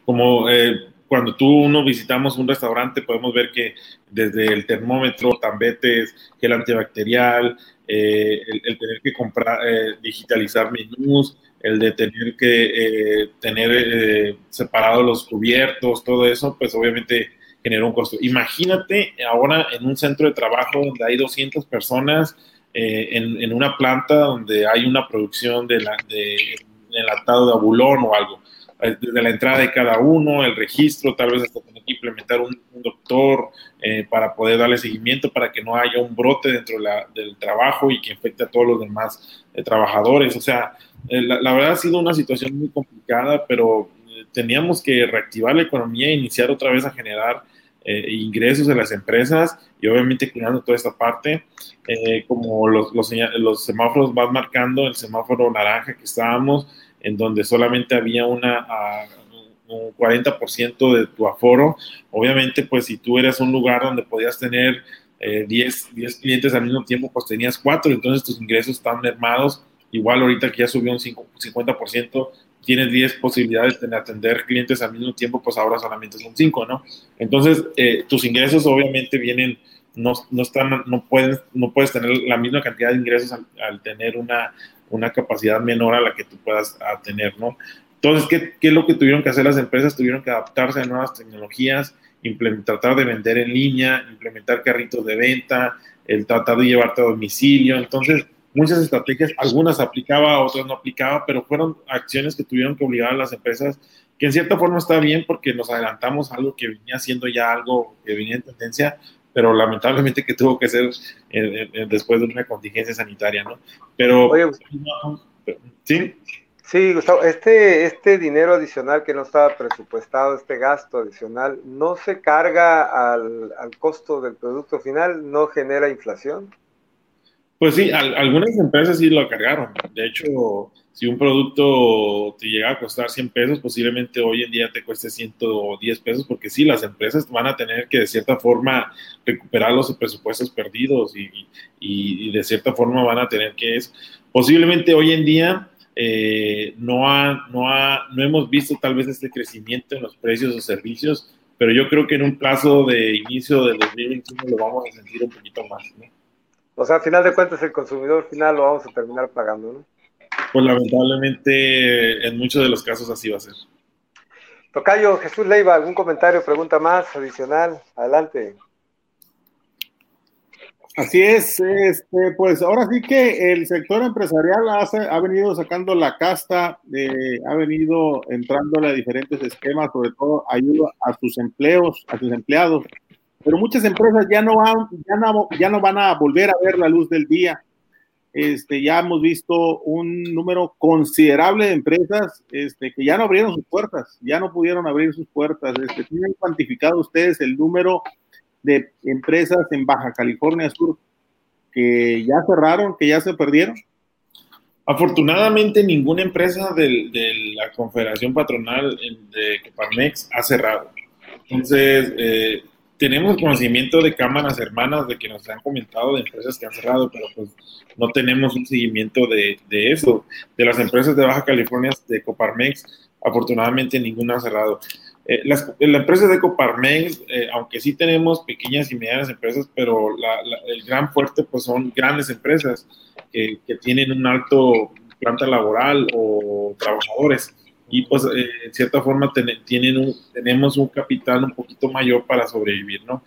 Como eh, cuando tú uno visitamos un restaurante podemos ver que desde el termómetro, tambetes, gel antibacterial, eh, el, tener que comprar, eh, digitalizar menús, el de tener que eh, tener separados los cubiertos, todo eso, pues obviamente genera un costo. Imagínate ahora en un centro de trabajo donde hay 200 personas, en, en, una planta donde hay una producción de, la, de enlatado de abulón o algo eh, desde la entrada de cada uno, el registro, tal vez hasta tener que implementar un, doctor eh, para poder darle seguimiento para que no haya un brote dentro del trabajo y que infecte a todos los demás eh, trabajadores. O sea, la, verdad ha sido una situación muy complicada, pero teníamos que reactivar la economía e iniciar otra vez a generar ingresos en las empresas y obviamente cuidando toda esta parte. como los, los, los semáforos van marcando, el semáforo naranja que estábamos, en donde solamente había una, un 40% de tu aforo. Obviamente, pues si tú eras un lugar donde podías tener 10, eh, clientes al mismo tiempo, pues tenías 4, entonces tus ingresos están mermados. Igual ahorita que ya subió un 50%, tienes 10 posibilidades de atender clientes al mismo tiempo, pues ahora solamente son 5, ¿no? Entonces, eh, tus ingresos obviamente vienen, no, no, están, no, puedes, no puedes tener la misma cantidad de ingresos al tener una, una capacidad menor a la que tú puedas tener, ¿no? Entonces, ¿qué, ¿qué, es lo que tuvieron que hacer las empresas? Tuvieron que adaptarse a nuevas tecnologías, tratar de vender en línea, implementar carritos de venta, el tratar de llevarte a domicilio. Entonces, muchas estrategias, algunas aplicaba, otras no aplicaba, pero fueron acciones que tuvieron que obligar a las empresas, que en cierta forma está bien porque nos adelantamos a algo que venía siendo ya algo que venía en tendencia, pero lamentablemente que tuvo que ser después de una contingencia sanitaria, ¿no? Pero, Oye, ¿sí? Sí, Gustavo, este, este dinero adicional que no estaba presupuestado, este gasto adicional, ¿no se carga al, al costo del producto final? ¿No genera inflación? Pues sí, algunas empresas sí lo cargaron. De hecho, si un producto te llega a costar 100 pesos, posiblemente hoy en día te cueste 110 pesos, porque sí, las empresas van a tener que de cierta forma recuperar los presupuestos perdidos y, y, de cierta forma van a tener que es, posiblemente hoy en día eh, no, ha, no, ha, no hemos visto tal vez este crecimiento en los precios o servicios, pero yo creo que en un plazo de inicio del 2021 lo vamos a sentir un poquito más. ¿no? O sea, al final de cuentas, el consumidor final lo vamos a terminar pagando, ¿no? Pues lamentablemente, en muchos de los casos así va a ser. Tocayo, Jesús Leiva, ¿algún comentario, pregunta más adicional? Adelante. Así es, este, pues ahora sí que el sector empresarial ha venido sacando la casta, eh, ha venido entrándole a diferentes esquemas, sobre todo ayuda a sus empleos, a sus empleados, pero muchas empresas ya no, han, ya no, ya no van a volver a ver la luz del día. Este, ya hemos visto un número considerable de empresas este, que ya no abrieron sus puertas, ya no pudieron abrir sus puertas. Este, ¿Tienen cuantificado ustedes el número de empresas en Baja California Sur que ya cerraron, que ya se perdieron? Afortunadamente, ninguna empresa de la Confederación Patronal de Coparmex ha cerrado. Entonces, eh, tenemos conocimiento de cámaras hermanas de que nos han comentado de empresas que han cerrado, pero pues no tenemos un seguimiento de, eso. De las empresas de Baja California, de Coparmex, afortunadamente ninguna ha cerrado. Eh, las, las, empresas de Coparmex, eh, aunque sí tenemos pequeñas y medianas empresas, pero el gran fuerte pues son grandes empresas que tienen un alto planta laboral o trabajadores y pues eh, en cierta forma tienen un, tenemos un capital un poquito mayor para sobrevivir, ¿no?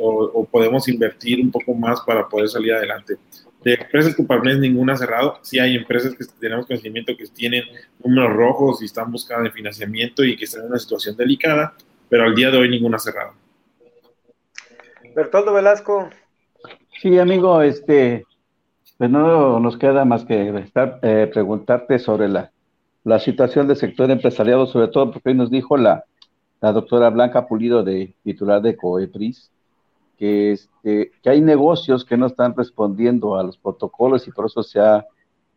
o, podemos invertir un poco más para poder salir adelante. De empresas Coparmex ninguna cerrado. Sí hay empresas que tenemos conocimiento que tienen números rojos y están buscando financiamiento y que están en una situación delicada, pero al día de hoy ninguna cerrado. Bertoldo Velasco. Sí, amigo, este, pues no nos queda más que estar, eh, preguntarte sobre la, la situación del sector empresariado, sobre todo porque hoy nos dijo la, la doctora Blanca Pulido, de titular de COEPRIS, que, este, que hay negocios que no están respondiendo a los protocolos y por eso se ha,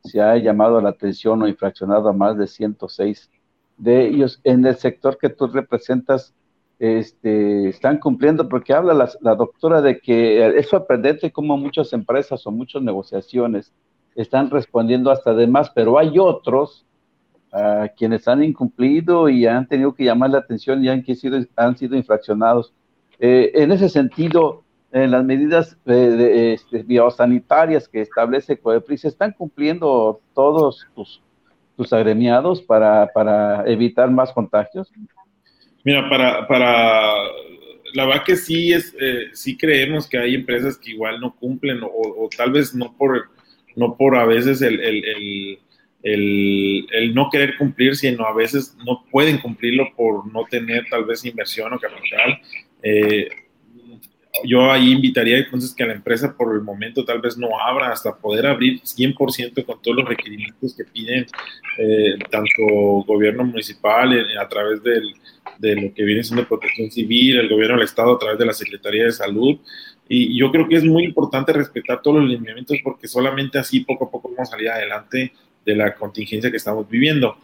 se ha llamado la atención o infraccionado a más de 106 de ellos en el sector que tú representas. Este, están cumpliendo porque habla la, la doctora de que es sorprendente cómo muchas empresas o muchas negociaciones están respondiendo hasta de más, pero hay otros a quienes han incumplido y han tenido que llamar la atención y han, sido, han sido infraccionados. Eh, en ese sentido, en las medidas eh, de, este, biosanitarias que establece COEPRIS, ¿están cumpliendo todos tus, tus agremiados para, para, evitar más contagios? Mira, para, para la verdad que sí, es, eh, sí creemos que hay empresas que igual no cumplen o, o tal vez no por, no por a veces el, el, el el, el, no querer cumplir, sino a veces no pueden cumplirlo por no tener tal vez inversión o capital. Eh, yo ahí invitaría entonces que la empresa por el momento tal vez no abra hasta poder abrir 100% con todos los requerimientos que piden eh, tanto gobierno municipal eh, a través del, de lo que viene siendo protección civil, el gobierno del estado a través de la Secretaría de Salud. Y yo creo que es muy importante respetar todos los lineamientos porque solamente así poco a poco vamos a salir adelante de la contingencia que estamos viviendo.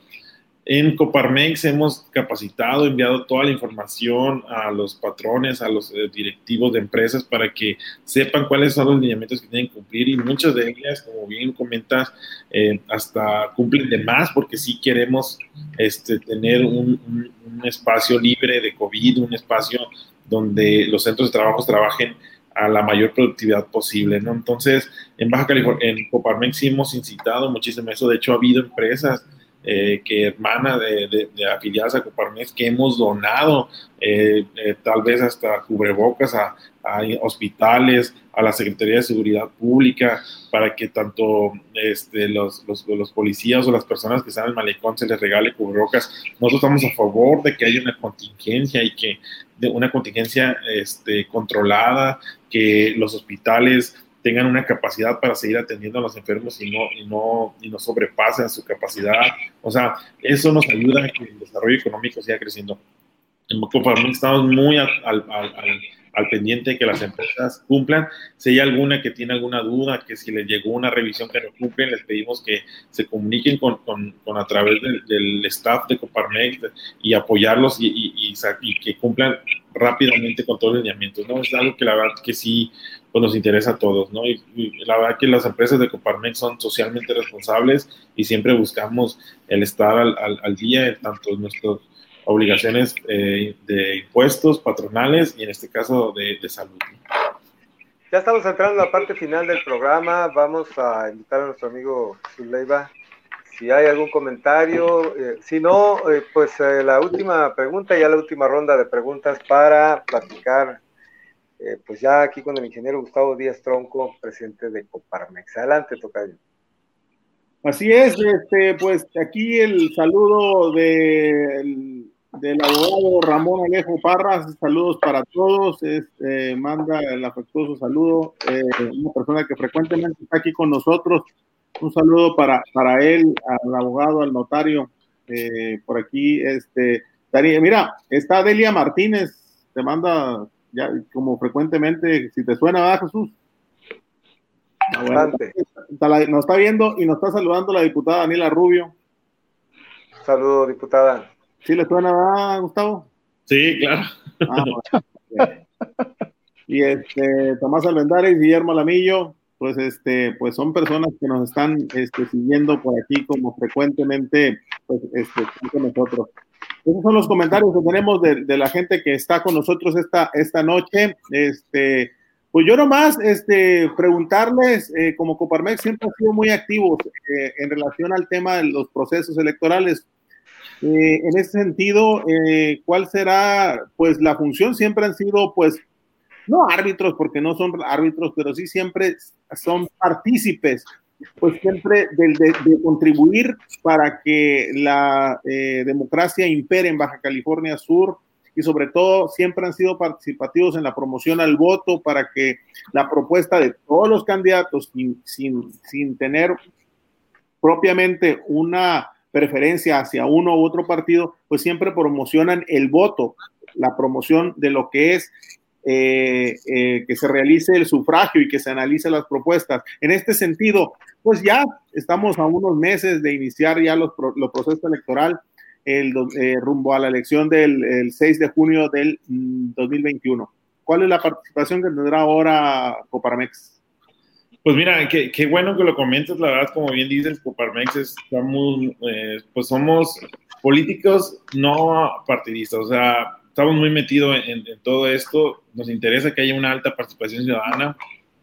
En Coparmex hemos capacitado, enviado toda la información a los patrones, a los eh, directivos de empresas para que sepan cuáles son los lineamientos que tienen que cumplir y muchas de ellas, como bien comentas, eh, hasta cumplen de más porque sí queremos este, tener un, un, espacio libre de COVID, un espacio donde los centros de trabajo trabajen a la mayor productividad posible, ¿no? Entonces, en Baja California, en Coparmex sí hemos incitado muchísimo eso. De hecho, ha habido empresas eh, que hermana de, de, afiliadas a Coparmex que hemos donado eh, eh, tal vez hasta cubrebocas a, hospitales, a la Secretaría de Seguridad Pública, para que tanto este, los, los, policías o las personas que están en malecón se les regale cubrebocas. Nosotros estamos a favor de que haya una contingencia y que de una contingencia este, controlada, que los hospitales tengan una capacidad para seguir atendiendo a los enfermos y no, y no, y no sobrepasen su capacidad. O sea, eso nos ayuda a que el desarrollo económico siga creciendo. En Coparmex estamos muy al, al, al pendiente de que las empresas cumplan. Si hay alguna que tiene alguna duda, que si les llegó una revisión que no cumplen, les pedimos que se comuniquen con, con, con a través del, del, staff de Coparmex y apoyarlos y, y, y, que cumplan rápidamente con todos los lineamientos, ¿no? Es algo que la verdad que sí pues nos interesa a todos, ¿no? Y, la verdad que las empresas de Coparmex son socialmente responsables y siempre buscamos el estar al, al, al día, tanto en nuestros obligaciones eh, de impuestos patronales y en este caso de, de, salud. Ya estamos entrando a la parte final del programa. Vamos a invitar a nuestro amigo Jesús Leiva si hay algún comentario. Eh, si no, eh, pues eh, la última pregunta, ya la última ronda de preguntas para platicar, eh, pues ya aquí con el ingeniero Gustavo Díaz Tronco, presidente de Coparmex. Adelante, Tocayo. Así es, este, pues aquí el saludo de del abogado Ramón Alejo Parras, saludos para todos, este, manda el afectuoso saludo, eh, una persona que frecuentemente está aquí con nosotros, un saludo para, para él, al abogado, al notario, eh, por aquí, este, mira, está Delia Martínez, te manda ya como frecuentemente, si te suena, ¿verdad, Jesús? Ah, bueno, nos está viendo y nos está saludando la diputada Daniela Rubio. Saludos, diputada. ¿Sí le suena, Gustavo? Sí, claro. Ah, y este, Tomás Almendares y Guillermo Lamillo, pues este, pues son personas que nos están este, siguiendo por aquí como frecuentemente, pues este, con nosotros. Esos son los comentarios que tenemos de, de, la gente que está con nosotros esta, esta noche. Este, pues yo nomás este, preguntarles, eh, como Coparmex siempre ha sido muy activos eh, en relación al tema de los procesos electorales. Eh, en ese sentido, eh, ¿cuál será, pues, la función? Siempre han sido, pues, no árbitros, porque no son árbitros, pero sí siempre son partícipes, pues siempre de, contribuir para que la eh, democracia impere en Baja California Sur y sobre todo siempre han sido participativos en la promoción al voto para que la propuesta de todos los candidatos sin, sin, sin tener propiamente una preferencia hacia uno u otro partido, pues siempre promocionan el voto, la promoción de lo que es eh, eh, que se realice el sufragio y que se analice las propuestas. En este sentido, pues ya estamos a unos meses de iniciar ya los, los procesos electoral el, eh, rumbo a la elección del el 6 de junio del 2021. Mm, ¿Cuál es la participación que tendrá ahora Coparmex? Pues mira, qué, qué, bueno que lo comentas, la verdad, como bien dices, Coparmex estamos, eh, pues somos políticos no partidistas, o sea, estamos muy metidos en, en, todo esto, nos interesa que haya una alta participación ciudadana.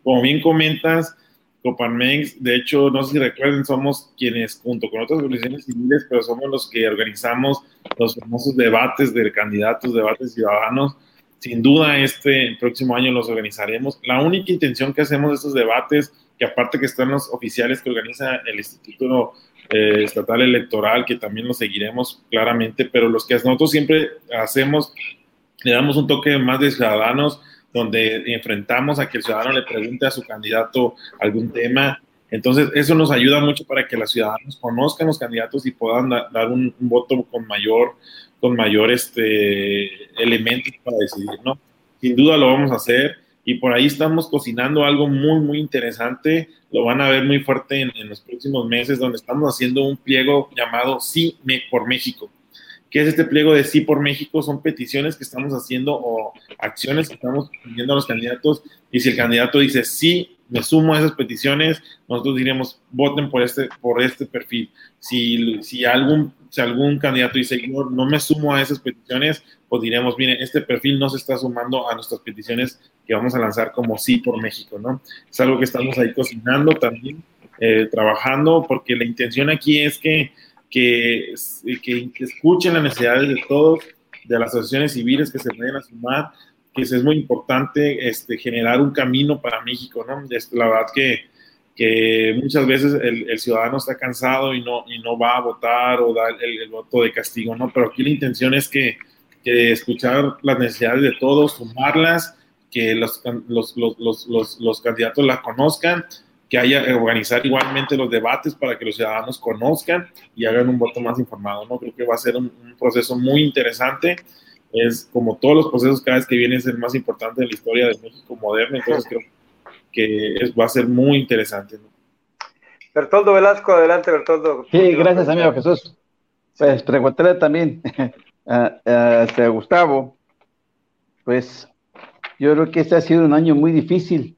Como bien comentas, Coparmex, de hecho, no sé si recuerden, somos quienes, junto con otras organizaciones civiles, pero somos los que organizamos los famosos debates de candidatos, debates ciudadanos, sin duda, este próximo año los organizaremos. La única intención que hacemos de estos debates, que aparte que están los oficiales que organiza el Instituto eh, Estatal Electoral, que también los seguiremos claramente, pero los que nosotros siempre hacemos, le damos un toque más de ciudadanos, donde enfrentamos a que el ciudadano le pregunte a su candidato algún tema. Entonces, eso nos ayuda mucho para que los ciudadanos conozcan los candidatos y puedan da, dar un, un voto con mayor con mayor este, elementos para decidir, ¿no? Sin duda lo vamos a hacer y por ahí estamos cocinando algo muy, muy interesante. Lo van a ver muy fuerte en, en los próximos meses, donde estamos haciendo un pliego llamado Sí por México. ¿Qué es este pliego de Sí por México? Son peticiones que estamos haciendo o acciones que estamos pidiendo a los candidatos. Y si el candidato dice sí, me sumo a esas peticiones, nosotros diremos voten por este, por este perfil. Si, si algún si algún candidato dice, yo no me sumo a esas peticiones, pues diremos, miren, este perfil no se está sumando a nuestras peticiones que vamos a lanzar como sí por México, ¿no? Es algo que estamos ahí cocinando también, eh, trabajando, porque la intención aquí es que, que, que, escuchen las necesidades de todos, de las asociaciones civiles que se pueden sumar, que es muy importante este, generar un camino para México, ¿no? La verdad que que muchas veces el, el, ciudadano está cansado y no, y no va a votar o da el, el voto de castigo, ¿no? Pero aquí la intención es que, que escuchar las necesidades de todos, sumarlas, que los, los, los, los, los candidatos las conozcan, que haya organizar igualmente los debates para que los ciudadanos conozcan y hagan un voto más informado, ¿no? Creo que va a ser un, un proceso muy interesante es como todos los procesos, cada vez que viene es el más importante en la historia de México moderno, entonces creo que es, va a ser muy interesante. Bertoldo Velasco, adelante Bertoldo. Sí, gracias amigo Jesús. Pues preguntarle también a, a, a Gustavo, pues yo creo que este ha sido un año muy difícil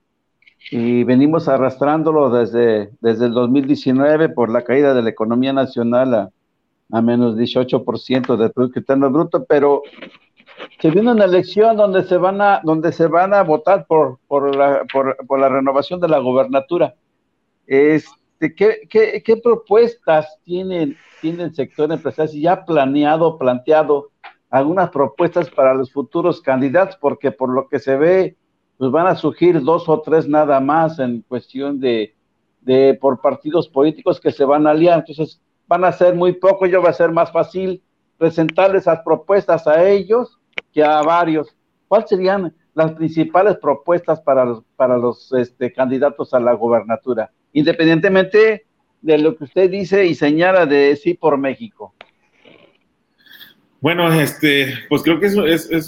y venimos arrastrándolo desde, desde el 2019 por la caída de la economía nacional a, a menos 18% del Producto Interno Bruto, pero se viene una elección donde se van a, donde se van a votar por, por, la, por, por la renovación de la gobernatura. Este, ¿qué, qué, qué propuestas tiene, tiene el sector empresarial? Si ya planeado, planteado algunas propuestas para los futuros candidatos, porque por lo que se ve, pues van a surgir dos o tres nada más en cuestión de, de por partidos políticos que se van a aliar. Entonces, van a ser muy pocos, yo va a ser más fácil presentarles esas propuestas a ellos que a varios. ¿Cuáles serían las principales propuestas para los, para los este, candidatos a la gobernatura? Independientemente de lo que usted dice y señala de sí por México. Bueno, este, pues creo que es,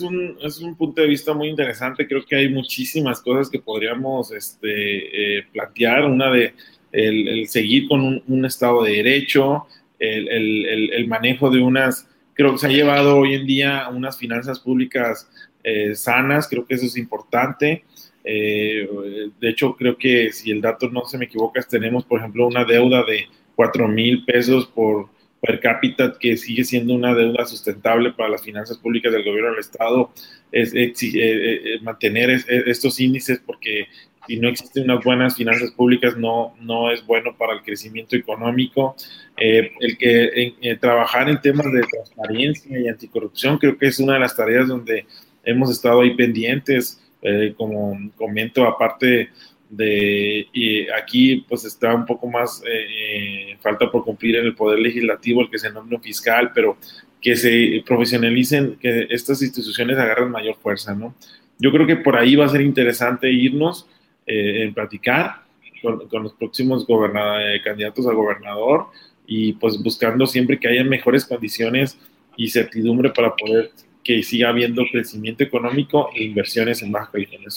un, es un punto de vista muy interesante. Creo que hay muchísimas cosas que podríamos este, eh, plantear. Una de el, seguir con un, Estado de Derecho, el, el, el, manejo de unas, creo que se ha llevado hoy en día unas finanzas públicas eh, sanas, creo que eso es importante. Eh, de hecho, creo que si el dato no se me equivoca, tenemos, por ejemplo, una deuda de 4 mil pesos por per cápita, que sigue siendo una deuda sustentable para las finanzas públicas del gobierno del Estado, es, es, es eh, mantener estos índices porque si no existen unas buenas finanzas públicas no, no es bueno para el crecimiento económico. Eh, el que eh, trabajar en temas de transparencia y anticorrupción creo que es una de las tareas donde hemos estado ahí pendientes, eh, como comento, aparte de y aquí pues está un poco más eh, falta por cumplir en el poder legislativo el que es el nombre fiscal pero que se profesionalicen que estas instituciones agarren mayor fuerza no yo creo que por ahí va a ser interesante irnos eh, en platicar con, los próximos eh, candidatos a gobernador y pues buscando siempre que haya mejores condiciones y certidumbre para poder que siga habiendo crecimiento económico e inversiones en Baja California.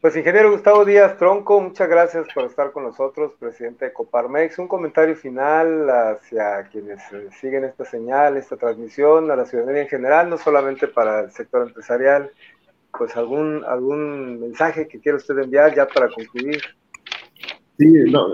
Pues ingeniero Gustavo Díaz Tronco, muchas gracias por estar con nosotros, presidente de Coparmex. Un comentario final hacia quienes siguen esta señal, esta transmisión, a la ciudadanía en general, no solamente para el sector empresarial, pues algún, algún mensaje que quiera usted enviar ya para concluir. Sí, no,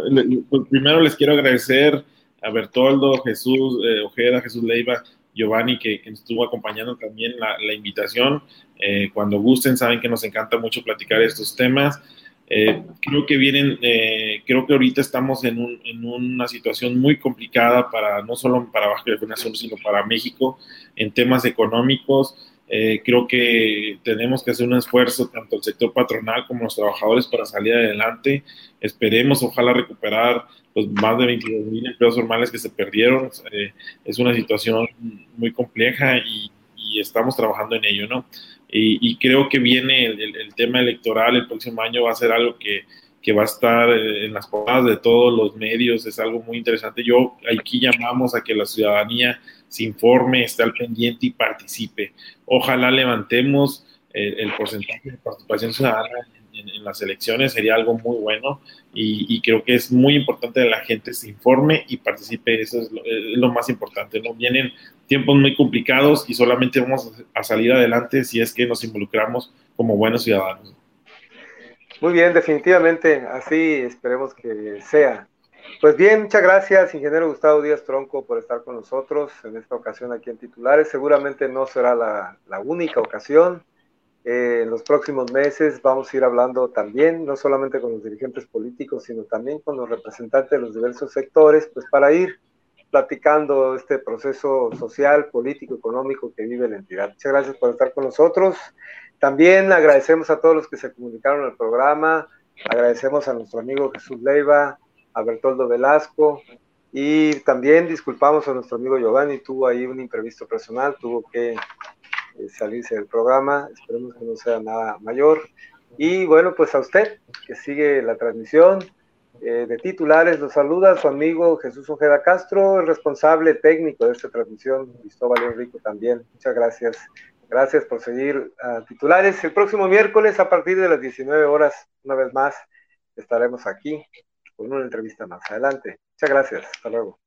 pues primero les quiero agradecer a Bertoldo, Jesús eh, Ojeda, Jesús Leiva, Giovanni, que, estuvo acompañando también la, la invitación. Eh, cuando gusten, saben que nos encanta mucho platicar estos temas. Eh, creo que vienen, eh, creo que ahorita estamos en, un, en, una situación muy complicada para no solo para Baja California Sur, sino para México en temas económicos. Eh, creo que tenemos que hacer un esfuerzo, tanto el sector patronal como los trabajadores, para salir adelante. Esperemos, ojalá, recuperar los más de 22 mil empleos formales que se perdieron. Eh, es una situación muy compleja y, y, estamos trabajando en ello, ¿no? Y, y creo que viene el, el, el, tema electoral el próximo año, va a ser algo que, que va a estar en las portadas de todos los medios, es algo muy interesante. Yo aquí llamamos a que la ciudadanía se informe, esté al pendiente y participe. Ojalá levantemos el, porcentaje de participación ciudadana en, las elecciones, sería algo muy bueno y, y, creo que es muy importante que la gente se informe y participe, eso es lo, es lo, más importante. ¿no? Vienen tiempos muy complicados y solamente vamos a salir adelante si es que nos involucramos como buenos ciudadanos. Muy bien, definitivamente, así esperemos que sea. Pues bien, muchas gracias, ingeniero Gustavo Díaz Tronco, por estar con nosotros en esta ocasión aquí en Titulares. Seguramente no será la, única ocasión. Eh, en los próximos meses vamos a ir hablando también, no solamente con los dirigentes políticos, sino también con los representantes de los diversos sectores, pues para ir platicando este proceso social, político, económico que vive la entidad. Muchas gracias por estar con nosotros. También agradecemos a todos los que se comunicaron al programa, agradecemos a nuestro amigo Jesús Leiva, a Bertoldo Velasco y también disculpamos a nuestro amigo Giovanni, tuvo ahí un imprevisto personal, tuvo que eh, salirse del programa, esperemos que no sea nada mayor. Y bueno, pues a usted que sigue la transmisión, eh, de titulares los saluda su amigo Jesús Ojeda Castro, el responsable técnico de esta transmisión, Cristóbal Enrico también. Muchas gracias. Gracias por seguir a titulares. El próximo miércoles a partir de las 19 horas, una vez más, estaremos aquí con una entrevista más adelante. Muchas gracias. Hasta luego.